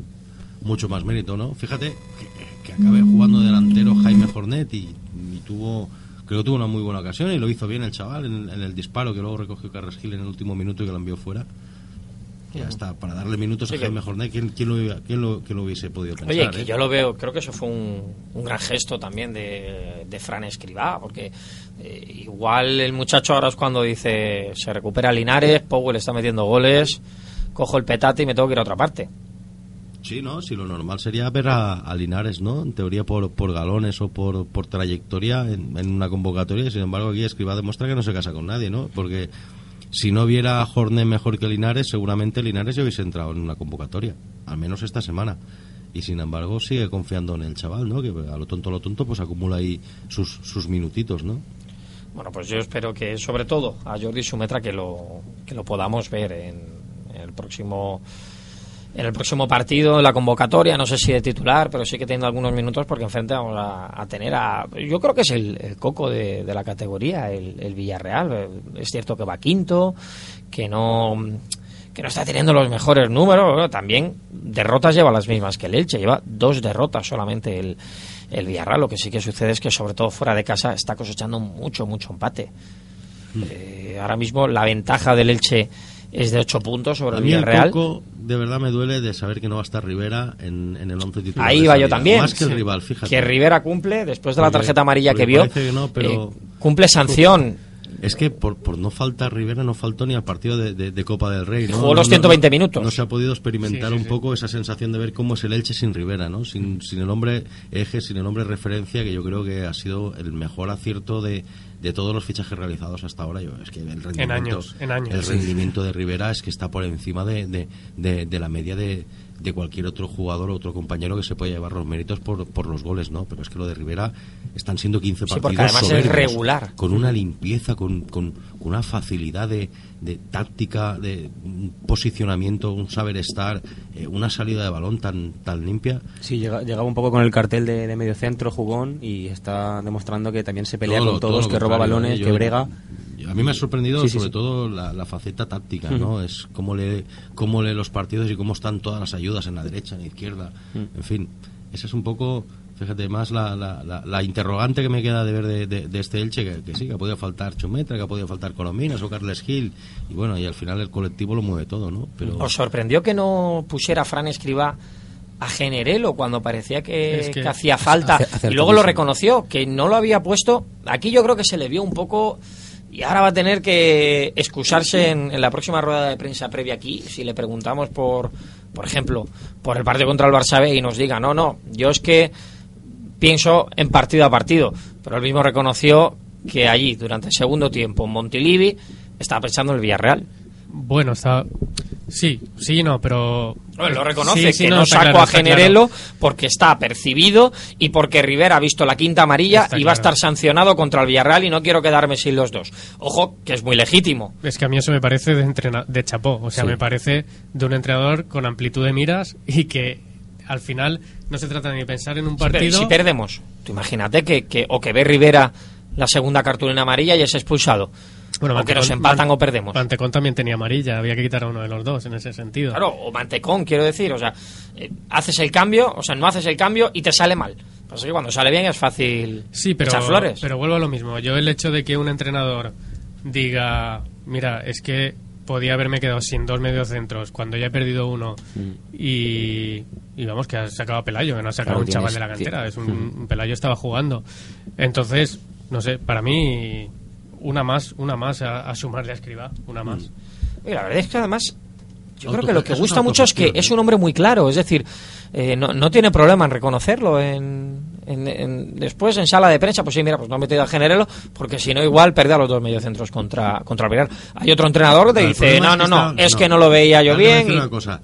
mucho más mérito ¿no? fíjate que, que acabe jugando delantero Jaime Jornet y, y tuvo creo que tuvo una muy buena ocasión y lo hizo bien el chaval en, en el disparo que luego recogió Gil en el último minuto y que lo envió fuera. Ya está, para darle minutos sí, a Jaime Jornet, ¿quién, quién, lo, quién, lo, quién, lo, hubiese podido pensar? Oye, que eh? yo lo veo, creo que eso fue un, un gran gesto también de, de Fran Escribá, porque eh, igual el muchacho ahora es cuando dice, se recupera Linares, Powell está metiendo goles, cojo el petate y me tengo que ir a otra parte. Sí, ¿no? Si lo normal sería ver a, Linares, ¿no? En teoría por, por galones o por, por trayectoria en, en, una convocatoria. Sin embargo, aquí Escriba demuestra que no se casa con nadie, ¿no? Porque si no viera a Jornet mejor que Linares, seguramente Linares ya hubiese entrado en una convocatoria. Al menos esta semana. Y sin embargo, sigue confiando en el chaval, ¿no? Que a lo tonto, a lo tonto, pues acumula ahí sus, sus minutitos, ¿no? Bueno, pues yo espero que, sobre todo, a Jordi Sumetra que lo, que lo podamos ver en el próximo en el próximo partido, en la convocatoria, no sé si de titular, pero sí que teniendo algunos minutos porque enfrente vamos a, a tener a... Yo creo que es el, el coco de, de, la categoría, el, el, Villarreal. Es cierto que va quinto, que no que no está teniendo los mejores números, bueno, también derrotas lleva las mismas que el Elche, lleva dos derrotas solamente el, el Villarreal, lo que sí que sucede es que sobre todo fuera de casa está cosechando mucho, mucho empate. Mm. Eh, ahora mismo la ventaja del Elche es de 8 puntos sobre el mí el Villarreal. poco, de verdad me duele de saber que no va a estar Rivera en, en el once titular. Ahí va yo también. Más que el rival, fíjate. Que Rivera cumple, después de la tarjeta amarilla porque que vio, parece que no, pero- eh, cumple sanción. Es que por, por no faltar Rivera no faltó ni al partido de, de- de Copa del Rey. ¿no? Jugó los No- no- 120 minutos. No se ha podido experimentar Sí, sí, un sí. poco esa sensación de ver cómo es el Elche sin Rivera, ¿no? Sin, sin el hombre eje, sin el hombre referencia, que yo creo que ha sido el mejor acierto de, de todos los fichajes realizados hasta ahora. Yo, es que el rendimiento, años, en años, el rendimiento de Rivera es que está por encima de, de, de- de la media de, de cualquier otro jugador o otro compañero que se pueda llevar los méritos por, por los goles, ¿no? Pero es que lo de Rivera están siendo 15 Sí, partidos porque además es regular. con una limpieza, con, con, con una facilidad de, de táctica, de un posicionamiento, un saber estar, eh, una salida de balón tan, tan limpia. Sí, llega- llegaba un poco con el cartel de, de medio centro, jugón, y está demostrando que también se pelea Todo con todo todos, que roba balones, ¿eh? que brega. A mí me ha sorprendido Sí, sobre sí. todo la, la faceta táctica, ¿no? Es cómo lee, cómo lee los partidos y cómo están todas las ayudas en la derecha, en la izquierda. En fin, esa es un poco, fíjate, más la, la, la- la interrogante que me queda de ver de, de- de este Elche, que, que sí, que ha podido faltar Chumetra, que ha podido faltar Colominas o Carles Gil. Y bueno, y al final el colectivo lo mueve todo, ¿no? Pero ¿Os sorprendió que no pusiera Fran Escriba a Generelo cuando parecía que, Es que- que hacía falta y luego lo reconoció, que no lo había puesto? Aquí yo creo que se le vio un poco y ahora va a tener que excusarse en, en la próxima rueda de prensa previa aquí si le preguntamos por, por ejemplo, por el partido contra el Barça B y nos diga, no, no, yo es que pienso en partido a partido, pero él mismo reconoció que allí, durante el segundo tiempo, en Montilivi, estaba pensando en el Villarreal. Bueno, está. Sí, sí y no, pero. Bueno, lo reconoce, Sí, sí, que no, saco claro, a Generelo claro. porque está percibido y porque Rivera ha visto la quinta amarilla Está y va a estar sancionado contra el Villarreal y no quiero quedarme sin los dos. Ojo, que es muy legítimo. Es que a mí eso me parece de, entrena de chapó. O sea, Sí. me parece de un entrenador con amplitud de miras y que al final no se trata ni de pensar en un Pero partido. si perdemos, tú imagínate que, que o que ve Rivera la segunda cartulina amarilla y es expulsado. Bueno, o que nos empatan Man- o perdemos. Mantecón también tenía amarilla, había que quitar a uno de los dos en ese sentido. Claro, o mantecón, quiero decir. O sea, eh, haces el cambio, o sea, no haces el cambio y te sale mal. Pasa que cuando sale bien es fácil Sí, pero, echar flores. pero vuelvo a lo mismo. Yo el hecho de que un entrenador diga, mira, es que podía haberme quedado sin dos mediocentros cuando ya he perdido uno y, y vamos, que ha sacado a Pelayo, que no ha sacado Claro, un chaval de la cantera. Es un, un Pelayo estaba jugando. Entonces, no sé, para mí una más, una más a, a sumarle a Escriba, una más. Y la verdad es que además yo creo que lo que gusta mucho es que es un hombre muy claro, es decir, eh, no, no tiene problema en reconocerlo. En, en- en- después en sala de prensa, pues sí, mira, pues no ha metido a Generelo, porque si no, igual pierde a los dos mediocentros contra, contra. Hay otro entrenador que te dice, no, es no, que no, está- es que no lo veía yo bien. decir y- una cosa.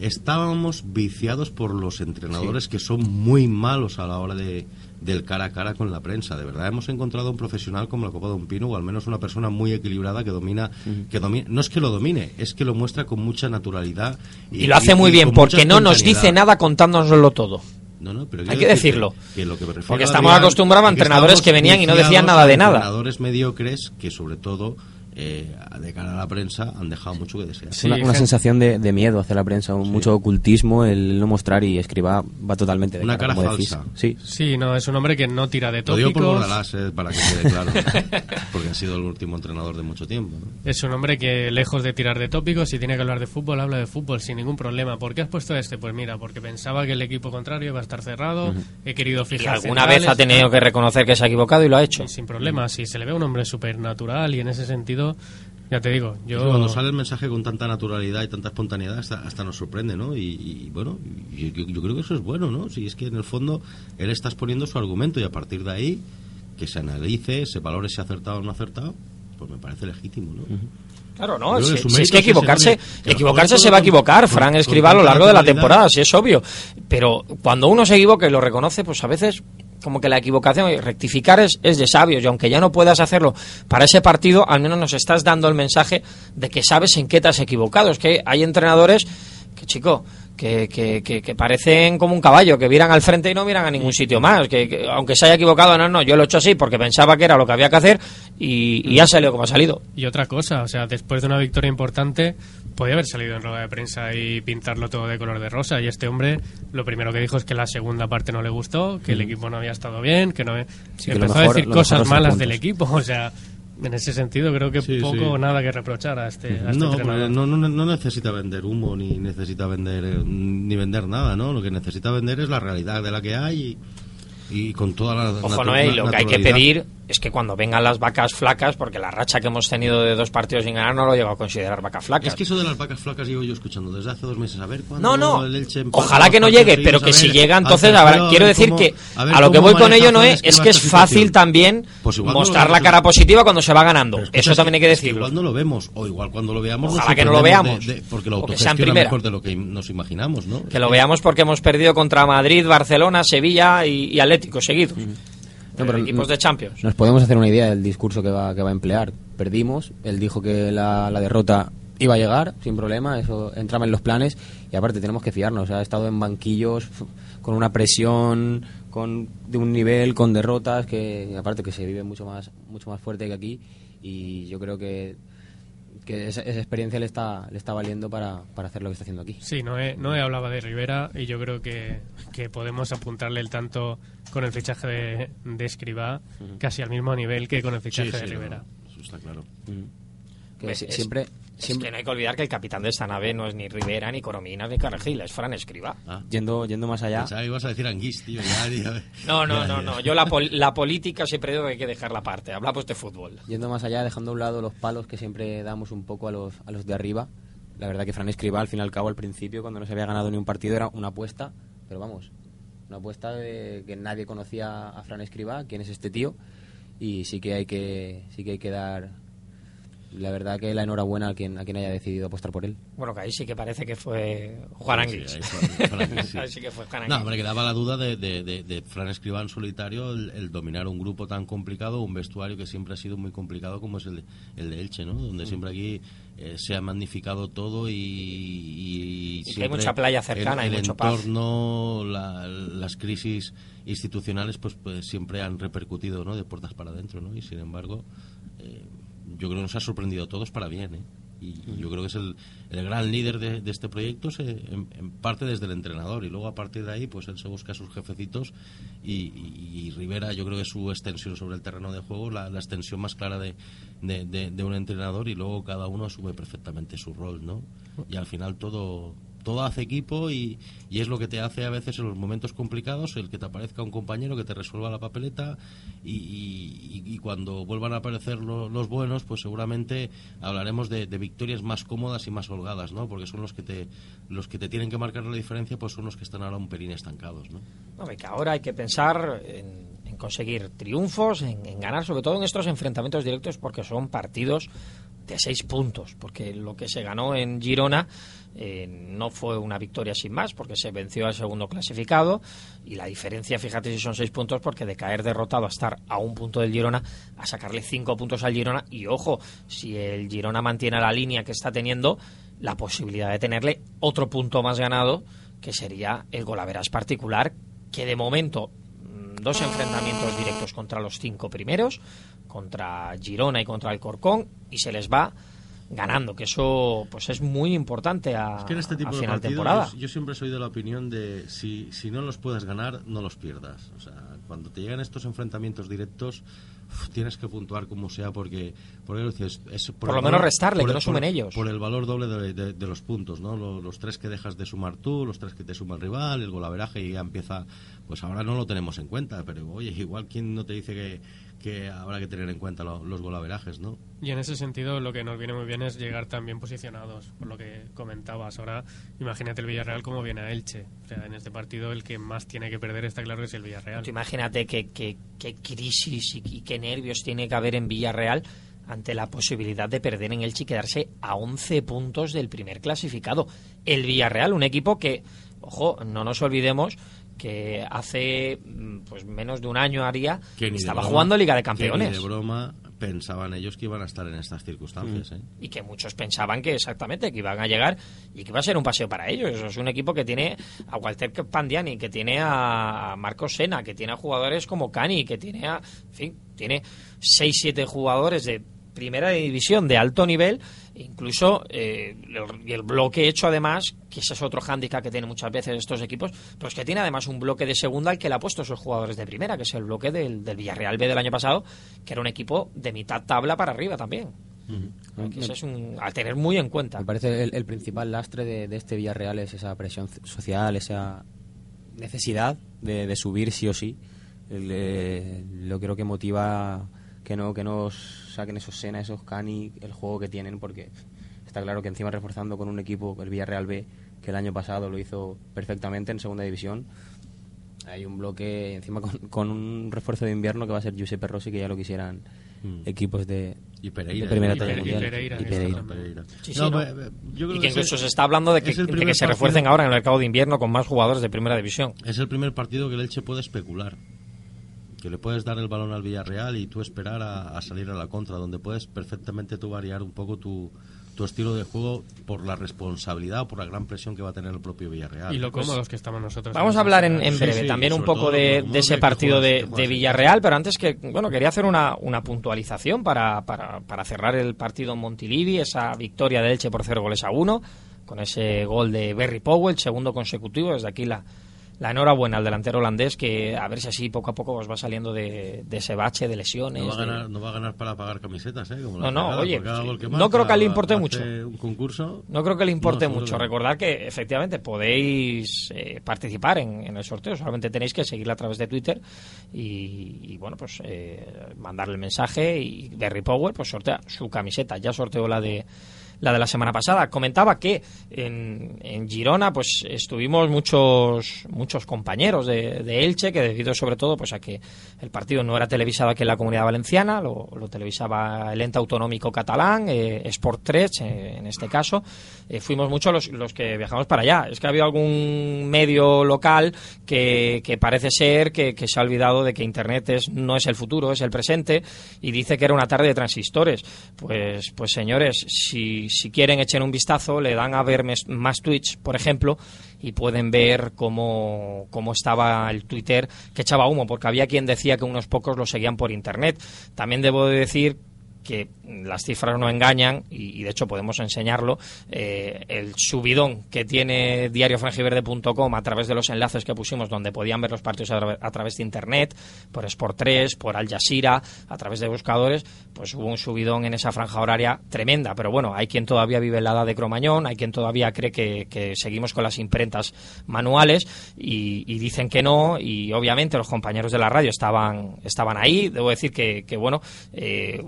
Estábamos viciados por los entrenadores que son muy malos a la hora de del cara a cara con la prensa. De verdad hemos encontrado un profesional como la Copa de un Pino, o al menos una persona muy equilibrada que domina, que domina, no es que lo domine, es que lo muestra con mucha naturalidad y lo hace muy y bien, porque no nos dice nada contándonoslo todo. No, no, pero Hay que decir decirlo. que lo que me refiero, Porque estamos acostumbrados a entrenadores que venían y no decían nada de nada. Entrenadores mediocres que, sobre todo, eh, de cara a la prensa, han dejado mucho que desear. Sí, una, una sensación de, de miedo hacia la prensa, un mucho ocultismo, el no mostrar y escriba va totalmente de Una cara decís. falsa. Sí, Sí, no, es un hombre que no tira de Lo digo por tópicos. Bordalás, eh, para que quede claro, porque ha sido el último entrenador de mucho tiempo. ¿no? Es un hombre que, lejos de tirar de tópicos, si tiene que hablar de fútbol, habla de fútbol sin ningún problema. ¿Por qué has puesto este? Pues mira, porque pensaba que el equipo contrario iba a estar cerrado, he querido Y fijar alguna centrales, vez ha tenido que reconocer que se ha equivocado y lo ha hecho. y sin problema. Si se le ve un hombre supernatural y en ese sentido, ya te digo, yo... Cuando sale el mensaje con tanta naturalidad y tanta espontaneidad, hasta, hasta nos sorprende, ¿no? Y, y, bueno, yo, yo- yo creo que eso es bueno, ¿no? Si es que en el fondo él está exponiendo su argumento y a partir de ahí que se analice, se valore si ha acertado o no ha acertado, pues me parece legítimo, ¿no? Claro, no, si, si es que equivocarse, que equivocarse se va a equivocar, con- Fran escriba a lo largo de la temporada, si es obvio. Pero cuando uno se equivoca y lo reconoce, pues a veces como que la equivocación rectificar es, es de sabios y aunque ya no puedas hacerlo para ese partido, al menos nos estás dando el mensaje de que sabes en qué te has equivocado. Es que hay entrenadores que, chico, que, que, que, que parecen como un caballo, que miran al frente y no miran a ningún sitio más. Que, que aunque se haya equivocado, no, no, yo lo he hecho así porque pensaba que era lo que había que hacer y, y ha salido como ha salido. Y otra cosa, o sea, después de una victoria importante, podía haber salido en rueda de prensa y pintarlo todo de color de rosa. Y este hombre, lo primero que dijo es que la segunda parte no le gustó, que el equipo no había estado bien, que no. Sí, empezó mejor- a decir cosas malas del equipo, o sea. En ese sentido, creo que Sí, poco o nada que reprochar a este, a este No, entrenador. no, no, no necesita vender humo ni necesita vender eh, ni vender nada, ¿no? Lo que necesita vender es la realidad de la que hay y, y con toda la Ojo, Noé, y lo que hay que pedir es que cuando vengan las vacas flacas, porque la racha que hemos tenido de dos partidos sin ganar no lo llego a considerar vacas flacas. Es que eso de las vacas flacas llevo yo escuchando desde hace dos meses. A ver cuándo No, no. el Elche empata Ojalá que no llegue, pero que a si llega, entonces habrá- a quiero ver decir cómo- que ver a lo que voy con ello, Noé, Fran es que es fácil también Pues mostrar la cara positiva cuando se va ganando. Eso es- también hay que decirlo. no lo vemos, o igual cuando lo veamos. Ojalá que no lo veamos, de- porque lo autogestiona mejor de lo que nos imaginamos, ¿no? Que lo veamos porque hemos perdido contra Madrid, Barcelona, Sevilla y, y Atlético seguidos. No, pero Eh, equipos de Champions. Nos podemos hacer una idea del discurso que va, que va a emplear. Perdimos, él dijo que la, la derrota iba a llegar sin problema, eso entraba en los planes y aparte tenemos que fiarnos. Ha estado en banquillos con una presión con, de un nivel, con derrotas, que aparte que se vive mucho más, mucho más fuerte que aquí y yo creo que, que esa, esa experiencia le está, le está valiendo para, para hacer lo que está haciendo aquí. Sí, Noé, Noé hablaba de Rivera y yo creo que, que podemos apuntarle el tanto con el fichaje de, de Escribá casi al mismo nivel que con el fichaje sí, de no, Rivera. eso está claro. Es- siempre, Es siempre que no hay que olvidar que el capitán de esta nave no es ni Rivera, ni Coromina, ni Carregil, es Fran Escriba. Ah, yendo, yendo más allá. pensaba que ibas a decir Anguís, tío. Ya, ya- No, no, ya, no, ya. no. Yo la, pol- la política siempre digo que hay que dejarla aparte. Hablamos de fútbol. Yendo más allá, dejando a un lado los palos que siempre damos un poco a los, a los de arriba. La verdad que Fran Escribá, al fin y al cabo, al principio, cuando no se había ganado ni un partido, era una apuesta. Pero vamos, una apuesta de que nadie conocía a Fran Escribá, quién es este tío. Y sí que hay que, sí que, hay que dar, la verdad que la enhorabuena a quien, a quien haya decidido apostar por él. Bueno, que ahí sí que parece que fue Juan Sí, Anguis. sí, ahí fue Juan Anguis, sí. Ahí sí que fue Juan No, Anguis. hombre, quedaba la duda de, de, de, de Fran Escribá en solitario el, el dominar un grupo tan complicado, un vestuario que siempre ha sido muy complicado como es el de, el de Elche, ¿no? Donde siempre aquí eh, se ha magnificado todo y... Y, que hay siempre mucha playa cercana el, y el mucho paz. entorno, la- las crisis institucionales, pues, pues siempre han repercutido, ¿no? De puertas para adentro, ¿no? Y sin embargo, eh, yo creo que nos ha sorprendido a todos para bien, ¿eh? Y yo creo que es el, el gran líder de, este proyecto, se, en, parte desde el entrenador, y luego a partir de ahí, pues él se busca a sus jefecitos, y, Rivera, yo creo que su extensión sobre el terreno de juego, la, extensión más clara de, de- de un entrenador, y luego cada uno asume perfectamente su rol, ¿no? Y al final todo todo hace equipo y, y es lo que te hace a veces en los momentos complicados el que te aparezca un compañero que te resuelva la papeleta y, y- y cuando vuelvan a aparecer lo- los buenos pues seguramente hablaremos de, de victorias más cómodas y más holgadas ¿no? porque son los que te los que te tienen que marcar la diferencia pues son los que están ahora un pelín estancados ¿no? Hombre, que ahora hay que pensar en, en conseguir triunfos, en, en ganar, sobre todo en estos enfrentamientos directos, porque son partidos de seis puntos, porque lo que se ganó en Girona eh, no fue una victoria sin más, porque se venció al segundo clasificado y la diferencia, fíjate si son seis puntos, porque de caer derrotado a estar a un punto del Girona, a sacarle cinco puntos al Girona, y ojo, si el Girona mantiene la línea que está teniendo, la posibilidad de tenerle otro punto más ganado, que sería el golaveras particular, que de momento mm, dos enfrentamientos directos contra los cinco primeros, contra Girona y contra el Corcón, y se les va ganando, que eso pues es muy importante a, Es que en este tipo a final de partidos temporada. yo, yo siempre soy de la opinión de si, si no los puedes ganar, no los pierdas. O sea, cuando te llegan estos enfrentamientos directos, uf, tienes que puntuar como sea porque, porque es, es Por lo menos restarle, por que no sumen por- ellos. Por el valor doble de, de- de los puntos, ¿no? Los, los tres que dejas de sumar tú, los tres que te suma el rival, el golaveraje y ya empieza... Pues ahora no lo tenemos en cuenta, pero oye, igual quién no te dice que, que habrá que tener en cuenta lo- los golaverajes, ¿no? Y en ese sentido lo que nos viene muy bien es llegar también posicionados, por lo que comentabas. Ahora imagínate el Villarreal como viene a Elche. O sea, en este partido el que más tiene que perder está claro que es el Villarreal. Tú imagínate qué, qué- qué crisis y, y qué nervios tiene que haber en Villarreal ante la posibilidad de perder en Elche y quedarse a 11 puntos del primer clasificado. El Villarreal, un equipo que, ojo, no nos olvidemos que hace mm, pues menos de un año haría Que estaba broma- jugando Liga de que ni Campeones de broma pensaban ellos que iban a estar en estas circunstancias, ¿eh? y que muchos pensaban que exactamente que iban a llegar y que iba a ser un paseo para ellos. Es un equipo que tiene a Walter Pandiani, que tiene a Marcos Sena, que tiene a jugadores como Cani, que tiene a, en fin, tiene 6 7 jugadores de primera división de alto nivel Incluso eh, el, el, bloque hecho, además, que ese es otro hándicap que tienen muchas veces estos equipos, pues que tiene además un bloque de segunda al que le ha puesto esos jugadores de primera, que es el bloque del, del Villarreal B del año pasado, que era un equipo de mitad tabla para arriba también. Eso es un, a tener muy en cuenta. Me parece el, el principal lastre de, de, este Villarreal es esa presión social, esa necesidad de, de subir sí o sí. El, eh, lo creo que motiva que no que nos saquen esos Sena, esos Cani, el juego que tienen, porque está claro que encima reforzando con un equipo, el Villarreal B, que el año pasado lo hizo perfectamente en segunda división. Hay un bloque encima con, con un refuerzo de invierno que va a ser Giuseppe Rossi, que ya lo quisieran mm. equipos de, y Pereira, de primera y talla mundial. y Pereira, Y Pereira. Pereira. Sí, sí, No, ¿no? pues, yo creo Y que es incluso el- se está hablando de que, es de que se partido- refuercen ahora en el mercado de invierno con más jugadores de primera división. Es el primer partido que el Elche puede especular. Que le puedes dar el balón al Villarreal y tú esperar a, a salir a la contra, donde puedes perfectamente tú variar un poco tu, tu estilo de juego por la responsabilidad o por la gran presión que va a tener el propio Villarreal. Y lo cómodos que estamos nosotros. Vamos a hablar en, breve sí, también un poco de, ese partido juegas- de, juegas de Villarreal, pero antes que, bueno, quería hacer una, una puntualización para, para, para cerrar el partido en Montilivi, esa victoria de Elche por cero goles a uno, con ese gol de Berry Powell, segundo consecutivo, desde aquí la, la enhorabuena al delantero holandés, que a ver si así poco a poco pues va saliendo de, de ese bache de lesiones. No va, a de- ganar, no va a ganar para pagar camisetas, ¿eh? Como No, no, pegada, oye, no creo que le importe mucho. Un concurso. No creo que le importe No, mucho. que. Recordad que efectivamente podéis eh, participar en, en el sorteo. Solamente tenéis que seguirla a través de Twitter y, y, bueno, pues eh, mandarle el mensaje y Berry Power pues sortea su camiseta. Ya sorteó la de la de la semana pasada. Comentaba que en, en Girona pues estuvimos muchos muchos compañeros de, de Elche que debido sobre todo pues a que el partido no era televisado aquí en la Comunidad Valenciana, lo, televisaba el ente autonómico catalán, eh, Sport 3 eh, en este caso, eh, fuimos muchos los, los que viajamos para allá. Es que ha habido algún medio local que, que parece ser que, que se ha olvidado de que Internet es, no es el futuro, es el presente y dice que era una tarde de transistores. Pues, pues señores, si, si quieren echen un vistazo, le dan a ver más tweets, por ejemplo, y pueden ver cómo, cómo estaba el Twitter que echaba humo, porque había quien decía que unos pocos lo seguían por Internet. También debo de decir que las cifras no engañan y, de hecho podemos enseñarlo eh, el subidón que tiene diariofrangiverde.com a través de los enlaces que pusimos donde podían ver los partidos a, tra- a través de internet por Sport 3, por Al Jazeera a través de buscadores pues hubo un subidón en esa franja horaria tremenda. Pero bueno, hay quien todavía vive en la edad de Cromañón hay quien todavía cree que, seguimos con las imprentas manuales y, y dicen que no. Y obviamente los compañeros de la radio estaban, estaban ahí. Debo decir que, que bueno eh,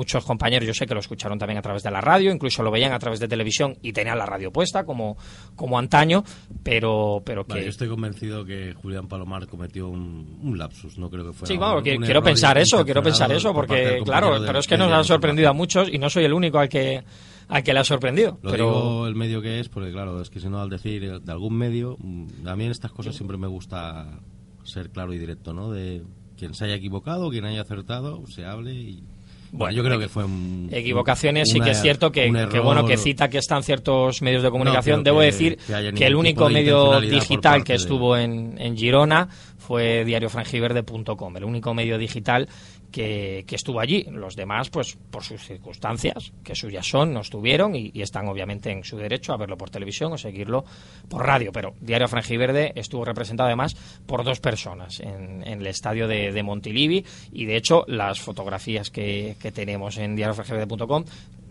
muchos compañeros yo sé que lo escucharon también a través de la radio, incluso lo veían a través de televisión y tenían la radio puesta como, como antaño, pero, pero que... Vale, yo estoy convencido que Julián Palomar cometió un, un lapsus, no creo que fuera Sí, bueno, un- que- un quiero pensar eso, quiero pensar eso, porque claro, pero es que nos ha Diario sorprendido a muchos y no soy el único al que al que le ha sorprendido. Lo pero digo el medio que es, porque claro, es que si no al decir de algún medio, mm, a mí en estas cosas siempre me gusta ser claro y directo, ¿no? De quien se haya equivocado, quien haya acertado, se hable y... Bueno, yo creo que fue un, equivocaciones sí una- que es cierto que, bueno que cita que están ciertos medios de comunicación. No, debo que- decir que el único medio digital que de- estuvo en, en Girona fue diariofrangiverde.com el único medio digital que, estuvo allí. Los demás pues por sus circunstancias que suyas son no estuvieron y, están obviamente en su derecho a verlo por televisión o seguirlo por radio. Pero Diario Frangiverde estuvo representado además por dos personas en, en el estadio de, Montilivi. Y de hecho las fotografías que, que tenemos en diariofrangiverde.com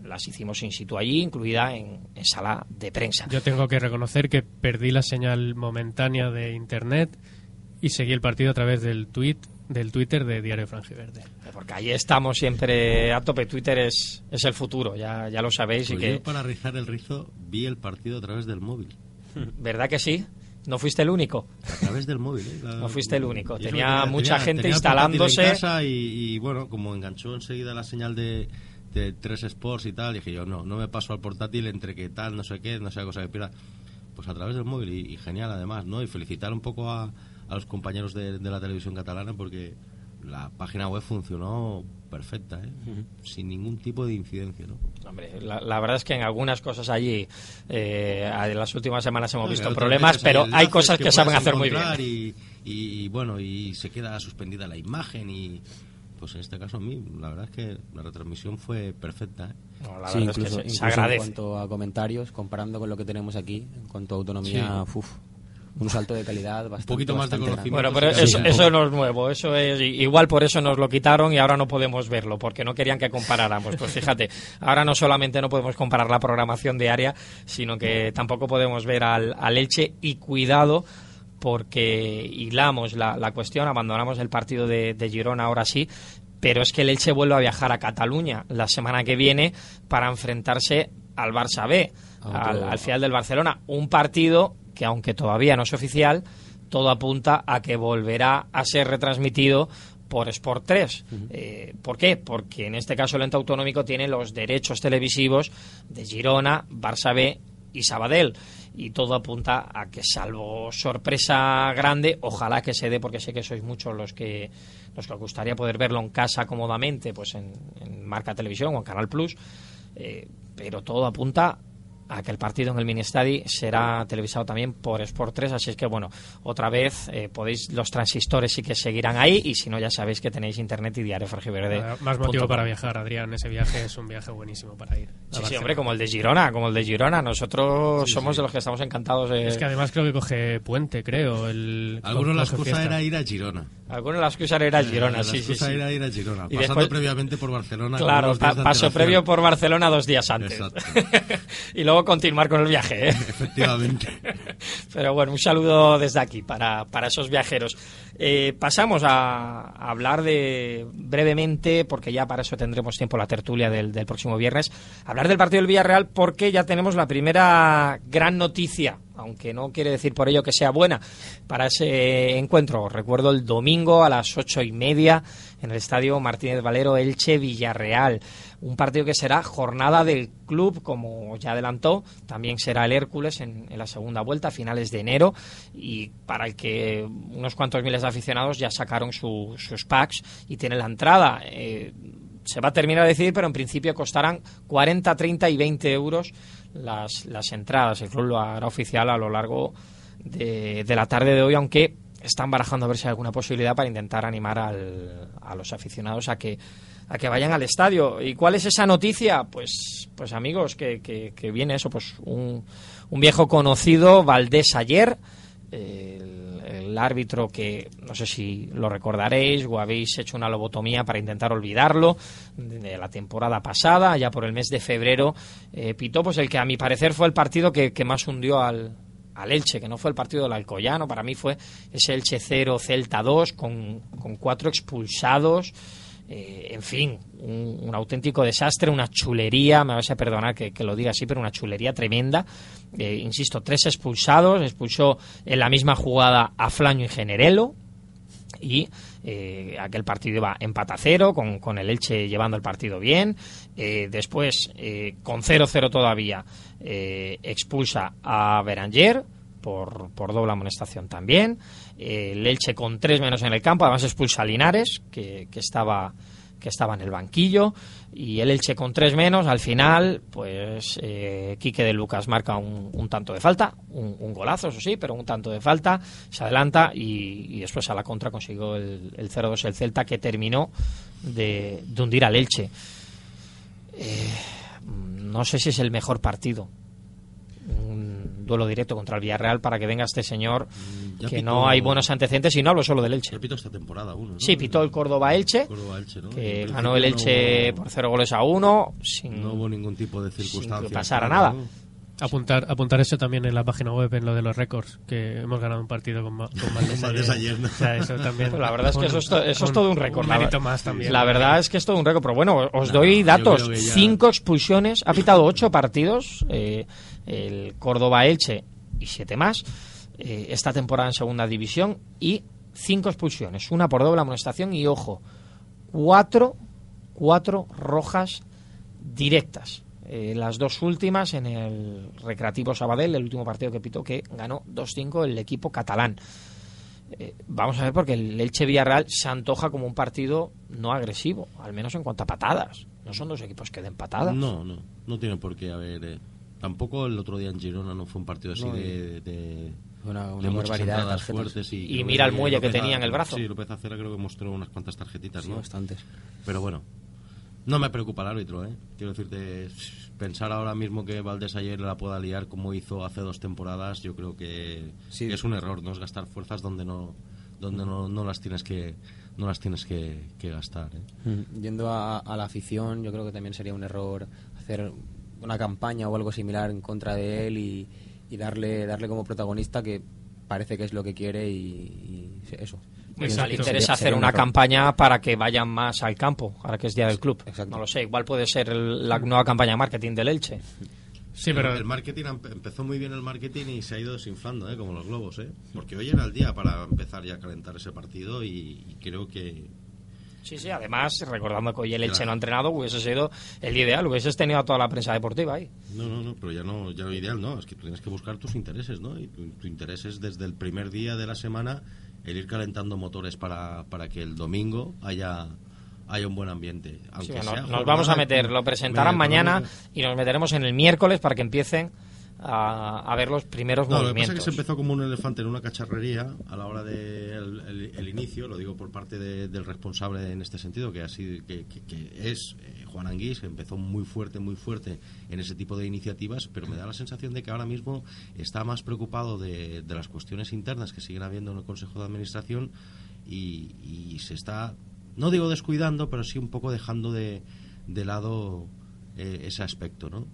las hicimos in situ allí, incluida en, en sala de prensa. Yo tengo que reconocer que perdí la señal momentánea de internet y seguí el partido a través del tweet del Twitter de Diario Frangiverde. Porque ahí estamos siempre a tope. Twitter es, es el futuro, ya, ya lo sabéis. y Pues que, yo para rizar el rizo vi el partido a través del móvil. ¿Verdad que sí? No fuiste el único. A través del móvil, ¿eh? La- No fuiste el único. y Tenía que mucha gente tenía el portátil instalándose. En casa y, y, bueno, como enganchó enseguida la señal de, de 3 Sports y tal, dije yo, no, no me paso al portátil entre que tal, no sé qué, no sé cosa que pierda. Pues a través del móvil y, y genial además, ¿no? Y felicitar un poco a, a los compañeros de, de la televisión catalana porque la página web funcionó perfecta, ¿eh? sin ningún tipo de incidencia, ¿no? Hombre, la, la verdad es que en algunas cosas allí, eh, en las últimas semanas hemos No, visto que problemas, hay pero hay cosas que, saben puedes hacer muy bien. Y, y, bueno, y se queda suspendida la imagen y pues en este caso a mí, la verdad es que la retransmisión fue perfecta. ¿eh? No, la Sí, verdad es que incluso, se- se, incluso agradece. en cuanto a comentarios, comparando con lo que tenemos aquí, en cuanto a autonomía, uf, un salto de calidad bastante. poquito más de bastante conocimiento. Bueno, pero eso, sí. eso no es nuevo, eso es igual por eso nos lo quitaron y ahora no podemos verlo, porque no querían que comparáramos. Pues fíjate, ahora no solamente no podemos comparar la programación diaria, sino que tampoco podemos ver al, al Elche y cuidado porque hilamos la, la cuestión, abandonamos el partido de, de Girona ahora sí, pero es que el Elche vuelve a viajar a Cataluña la semana que viene para enfrentarse al Barça B, al final del Barcelona. Un partido que, aunque todavía no es oficial, todo apunta a que volverá a ser retransmitido por Sport 3. Eh, ¿Por qué? Porque en este caso el ente autonómico tiene los derechos televisivos de Girona, Barça B y Sabadell. Y todo apunta a que, salvo sorpresa grande, ojalá que se dé, porque sé que sois muchos los que los que os gustaría poder verlo en casa cómodamente, pues en, en Marca Televisión o en Canal Plus. Eh, pero todo apunta a que el partido en el Ministadi será televisado también por Sport 3, así es que bueno, otra vez eh, podéis los transistores sí que seguirán ahí y si no ya sabéis que tenéis internet y diario Frangiverde. Nada, Más motivo para viajar, Adrián. Ese viaje es un viaje buenísimo para ir. Sí, sí, hombre, como el de Girona, como el de Girona. Nosotros somos de los que estamos encantados de... Es que además creo que coge puente, creo. El, Algunos la excusa fiesta. era ir a Girona. Algunos Girona, sí, la sí, excusa sí. era ir a Girona, Y pasando después- previamente por Barcelona. Claro, pa- paso previo por Barcelona dos días antes. Exacto. y luego continuar con el viaje, ¿eh? Efectivamente. Pero bueno, un saludo desde aquí para, para esos viajeros. Eh, pasamos a, a hablar de brevemente, porque ya para eso tendremos tiempo la tertulia del, del próximo viernes, hablar del partido del Villarreal porque ya tenemos la primera gran noticia, aunque no quiere decir por ello que sea buena, para ese encuentro. Recuerdo el domingo a las ocho y media en el estadio Martínez Valero Elche Villarreal. Un partido que será jornada del club, como ya adelantó. También será el Hércules en, la segunda vuelta, a finales de enero. Y para el que unos cuantos miles de aficionados ya sacaron su- sus packs y tienen la entrada. Eh, se va a terminar de decidir, pero en principio costarán 40, 30 y 20 euros las, las entradas. El club lo hará oficial a lo largo de, de la tarde de hoy, aunque están barajando a ver si hay alguna posibilidad para intentar animar al- a los aficionados a que a que vayan al estadio. ¿Y cuál es esa noticia? Pues, pues amigos, que, que, que viene eso, pues un, un viejo conocido, Valdés ayer, el, árbitro que no sé si lo recordaréis o habéis hecho una lobotomía para intentar olvidarlo de la temporada pasada, ya por el mes de febrero, eh, pitó pues el que a mi parecer fue el partido que, que más hundió al, al Elche, que no fue el partido del Alcoyano, para mí fue ese Elche 0, Celta 2, con, con cuatro expulsados, eh, en fin, un, auténtico desastre, una chulería, me vais a perdonar que, que lo diga así, pero una chulería tremenda. Eh, insisto, tres expulsados, expulsó en la misma jugada a Flaño y Generelo, y eh, aquel partido iba empate a cero, con, con el Elche llevando el partido bien. Eh, después, eh, con 0-0 todavía, eh, expulsa a Beranger por, por doble amonestación también. El Elche con tres menos en el campo, además expulsa a Linares, que, que estaba que estaba en el banquillo. Y el Elche con tres menos al final pues eh, Quique de Lucas marca un, un tanto de falta un, golazo eso sí pero un tanto de falta se adelanta y, después a la contra consiguió el, el 0-2 el Celta que terminó de, hundir al Elche. Eh, no sé si es el mejor partido. Un duelo directo contra el Villarreal para que venga este señor ya que pitó- no hay buenos antecedentes y no hablo solo del Elche Repito esta temporada uno, ¿no? Sí, pitó el Córdoba Elche, Córdoba Elche, ¿no? que ganó el Elche no- por cero goles a uno, sin, No hubo ningún tipo de sin circunstancia. que pasara nada. ¿no? Apuntar, apuntar eso también en la página web, en lo de los récords, que hemos ganado un partido con, con Valdés ayer. ayer, ¿no? O sea, eso también. Pues la verdad es que eso es, to- eso es todo un récord. Un mérito más también. La verdad es que es todo un récord. Pero bueno, os No, doy datos. ya- Cinco expulsiones. Ha pitado ocho partidos. eh, el Córdoba Elche y siete más. eh, esta temporada en segunda división. Y cinco expulsiones. Una por doble amonestación. Y ojo, cuatro, cuatro rojas directas. Eh, las dos últimas en el Recreativo Sabadell, el último partido que pitó, que ganó 2-5 el equipo catalán. Eh, vamos a ver, porque el Elche Villarreal se antoja como un partido no agresivo, al menos en cuanto a patadas. No son dos equipos que den patadas. No, no, no tiene por qué haber eh, tampoco el otro día en Girona no fue un partido así No, de, de, Una, barbaridad fuertes. Y, Y mira el muelle que tenía en el brazo. Sí, López Acera creo que mostró unas cuantas tarjetitas, Sí, ¿no? bastantes. Pero bueno, no me preocupa el árbitro, ¿eh? Quiero decirte, pensar ahora mismo que Valdés ayer la pueda liar como hizo hace dos temporadas, yo creo que, Sí. es un error, no es gastar fuerzas donde no donde no, no las tienes que no las tienes que, que gastar. ¿eh? Mm, Yendo a, a la afición, yo creo que también sería un error hacer una campaña o algo similar en contra de él y, y darle darle como protagonista que parece que es lo que quiere y, y eso. Exacto. le interesa Sería- hacer una error. campaña para que vayan más al campo, ahora que es día del club. Exacto. No lo sé, igual puede ser el- la nueva campaña de marketing del Elche. Sí, pero el marketing empe- empezó muy bien el marketing y se ha ido desinflando, ¿eh? como los globos, ¿eh? porque hoy era el día para empezar ya a calentar ese partido y, y creo que Sí, sí, además, recordando que hoy el Elche no ha entrenado, hubiese sido el ideal, hubieses tenido a toda la prensa deportiva ahí. No, no, no, pero ya no, ya lo ideal no, es que tú tienes que buscar tus intereses, ¿no? Y tu, tu interés es desde el primer día de la semana el ir calentando motores para, para que el domingo haya haya un buen ambiente. Sí, Aunque sea nos jornada vamos a meter, lo presentarán mañana y nos meteremos en el miércoles para que empiecen a, a ver los primeros No, lo que pasa es movimientos. que se empezó como un elefante en una cacharrería a la hora del el, el inicio, lo digo por parte de- del responsable en este sentido, que, que- que es eh, Juan Anguís, que empezó muy fuerte, muy fuerte en ese tipo de iniciativas, pero me da la sensación de que ahora mismo está más preocupado de, de las cuestiones internas que siguen habiendo en el Consejo de Administración y, y se está, no digo descuidando, pero sí un poco dejando de, de lado eh, ese aspecto, ¿no?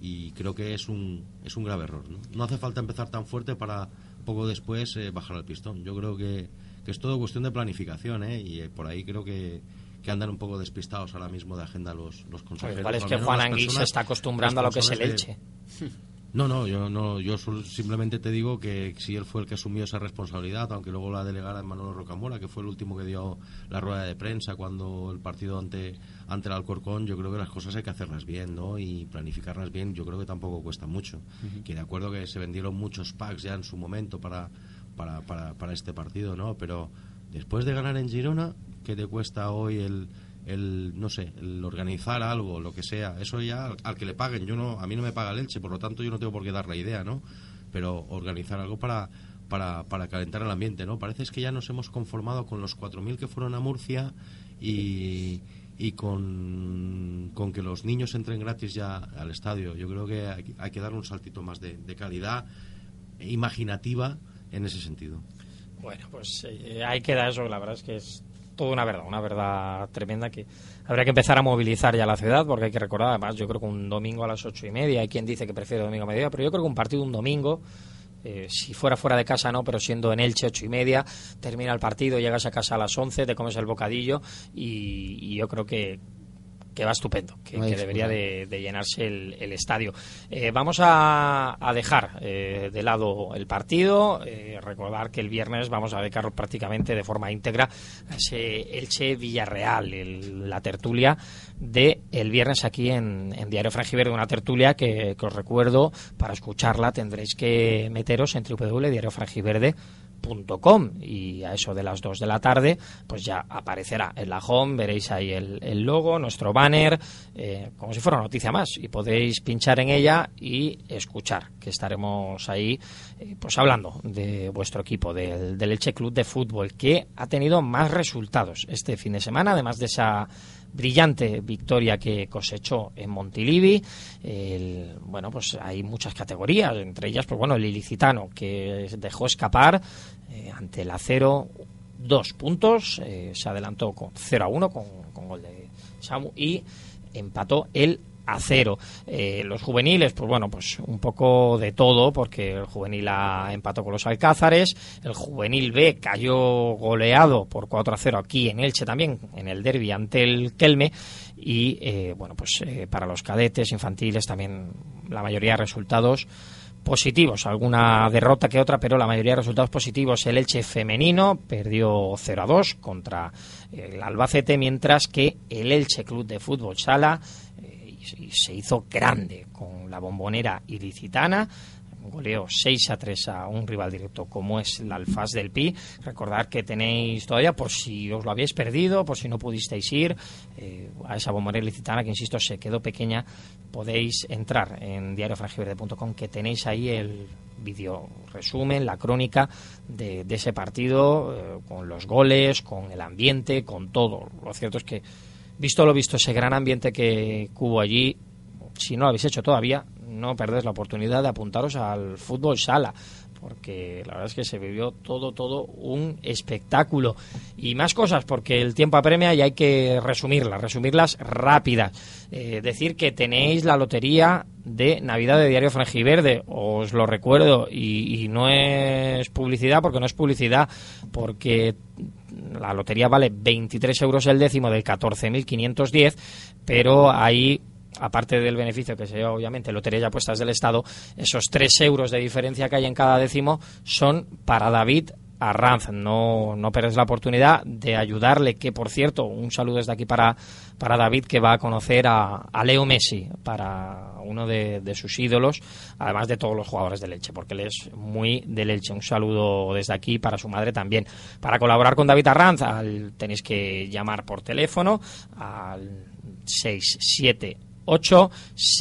Y creo que es un, es un grave error. ¿no? no hace falta empezar tan fuerte para poco después eh, bajar al pistón. Yo creo que, que es todo cuestión de planificación ¿eh? y eh, por ahí creo que, que andan un poco despistados ahora mismo de agenda los, los consejeros. Igual es que Juan Anguís se está acostumbrando a lo que es el Elche. no, no, yo no, yo simplemente te digo que si él fue el que asumió esa responsabilidad, aunque luego la delegara en Manolo Rocamora, que fue el último que dio la rueda de prensa cuando el partido ante ante el Alcorcón, yo creo que las cosas hay que hacerlas bien, ¿no? Y planificarlas bien, yo creo que tampoco cuesta mucho. Que de acuerdo que se vendieron muchos packs ya en su momento para para, para, para este partido, ¿no? Pero después de ganar en Girona, ¿qué te cuesta hoy el el no sé el organizar algo lo que sea eso ya al, al que le paguen yo no a mí no me paga el Elche por lo tanto yo no tengo por qué dar la idea no pero organizar algo para para, para calentar el ambiente no parece es que ya nos hemos conformado con los 4.000 que fueron a Murcia y y con, con que los niños entren gratis ya al estadio yo creo que hay, hay que dar un saltito más de, calidad imaginativa en ese sentido. Bueno, pues eh, ahí queda eso, la verdad es que es toda una verdad, una verdad tremenda que habría que empezar a movilizar ya la ciudad, porque hay que recordar, además, yo creo que un domingo a las ocho y media, hay quien dice que prefiere domingo a mediodía, pero yo creo que un partido un domingo, eh, si fuera fuera de casa no, pero siendo en Elche ocho y media, termina el partido, llegas a casa a las once, te comes el bocadillo y, y yo creo que que va estupendo, que, No hay que debería de, de llenarse el, el estadio. Eh, vamos a, a dejar eh, de lado el partido, eh, recordar que el viernes vamos a dedicar prácticamente de forma íntegra ese Elche Villarreal, el- la tertulia de el viernes aquí en, en Diario Frangiverde, una tertulia que, que os recuerdo, para escucharla tendréis que meteros en www.diariofrangiverde.com y a eso de las 2 de la tarde pues ya aparecerá en la home, veréis ahí el, el logo, nuestro banner, eh, como si fuera una noticia más. Y podéis pinchar en ella y escuchar que estaremos ahí eh, pues hablando de vuestro equipo, del, del Elche Club de Fútbol que ha tenido más resultados este fin de semana, además de esa brillante victoria que cosechó en Montilivi. El- bueno, pues hay muchas categorías, entre ellas, pues bueno, el ilicitano que dejó escapar eh, ante el acero dos puntos, eh, se adelantó con 0 a 1 con, con gol de Samu y empató el a cero. Eh, los juveniles, pues bueno, pues un poco de todo, porque el juvenil A empató con los Alcázares, el juvenil B cayó goleado por 4 a 0 aquí en Elche también, en el derby ante el Kelme, y eh, bueno, pues eh, para los cadetes infantiles también la mayoría de resultados positivos, alguna derrota que otra, pero la mayoría de resultados positivos. El Elche femenino perdió 0 a 2 contra el Albacete, mientras que el Elche Club de Fútbol Sala y se hizo grande con la bombonera ilicitana, goleo 6 a 3 a un rival directo como es el Alfaz del Pi. Recordad que tenéis todavía, por si os lo habéis perdido, por si no pudisteis ir eh, a esa bombonera licitana que, insisto, se quedó pequeña, podéis entrar en diariofrangiverde.com que tenéis ahí el vídeo resumen, la crónica de, ese partido, eh, con los goles, con el ambiente, con todo. Lo cierto es que, visto lo visto, ese gran ambiente que hubo allí, si no lo habéis hecho todavía, no perdés la oportunidad de apuntaros al fútbol sala porque la verdad es que se vivió todo, todo un espectáculo. Y más cosas, porque el tiempo apremia y hay que resumirlas, resumirlas rápidas. Eh, decir que tenéis la lotería de Navidad de Diario Frangiverde, os lo recuerdo, y, y no es publicidad, porque no es publicidad, porque la lotería vale 23 euros el décimo de 14.510, pero hay aparte del beneficio que se lleva obviamente Lotería y Apuestas del Estado, esos tres euros de diferencia que hay en cada décimo son para David Arranz. No, no pierdes la oportunidad de ayudarle, que por cierto, un saludo desde aquí para, para David, que va a conocer a, Leo Messi, para uno de, sus ídolos, además de todos los jugadores de Leche, porque él es muy de Leche. Un saludo desde aquí para su madre también. Para colaborar con David Arranz, tenéis que llamar por teléfono al 67 8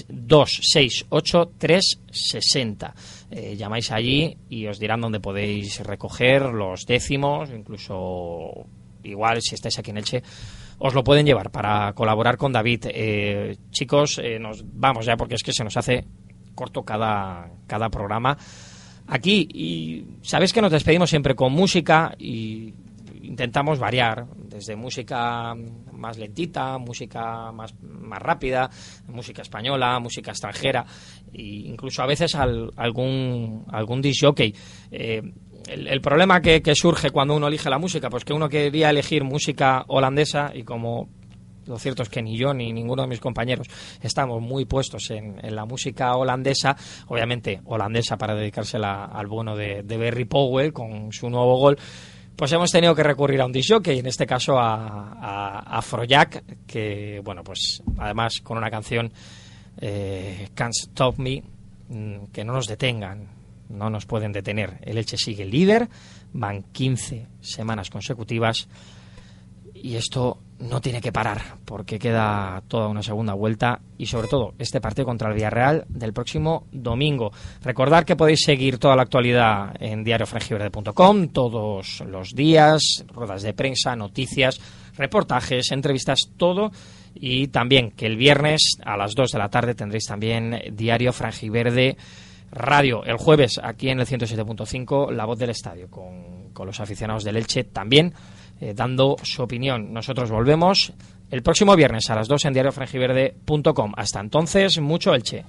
268 360. Eh, llamáis allí y os dirán dónde podéis recoger los décimos, incluso igual si estáis aquí en Elche os lo pueden llevar para colaborar con David. Eh, chicos, eh, nos vamos ya porque es que se nos hace corto cada, cada programa aquí y sabéis que nos despedimos siempre con música y intentamos variar, desde música más lentita, música más, más rápida, música española, música extranjera, e incluso a veces algún, algún disc jockey. Eh, el, problema que, surge cuando uno elige la música, pues que uno quería elegir música holandesa y como lo cierto es que ni yo ni ninguno de mis compañeros estamos muy puestos en, la música holandesa, obviamente holandesa para dedicársela al bueno de, de Berry Powell con su nuevo gol, pues hemos tenido que recurrir a un disc y en este caso a, a, a que, bueno, pues además con una canción eh, Can't Stop Me, mm, que no nos detengan, no nos pueden detener. El Elche sigue líder, van 15 semanas consecutivas y esto no tiene que parar porque queda toda una segunda vuelta y sobre todo este partido contra el Villarreal del próximo domingo. Recordar que podéis seguir toda la actualidad en diariofrangiverde.com todos los días, ruedas de prensa, noticias, reportajes, entrevistas, todo y también que el viernes a las 2 de la tarde tendréis también Diario Frangiverde Radio. El jueves aquí en el 107.5 La Voz del Estadio con, con los aficionados del Elche también eh, dando su opinión. Nosotros volvemos el próximo viernes a las 2 en diariofrangiverde.com. Hasta entonces, mucho Elche.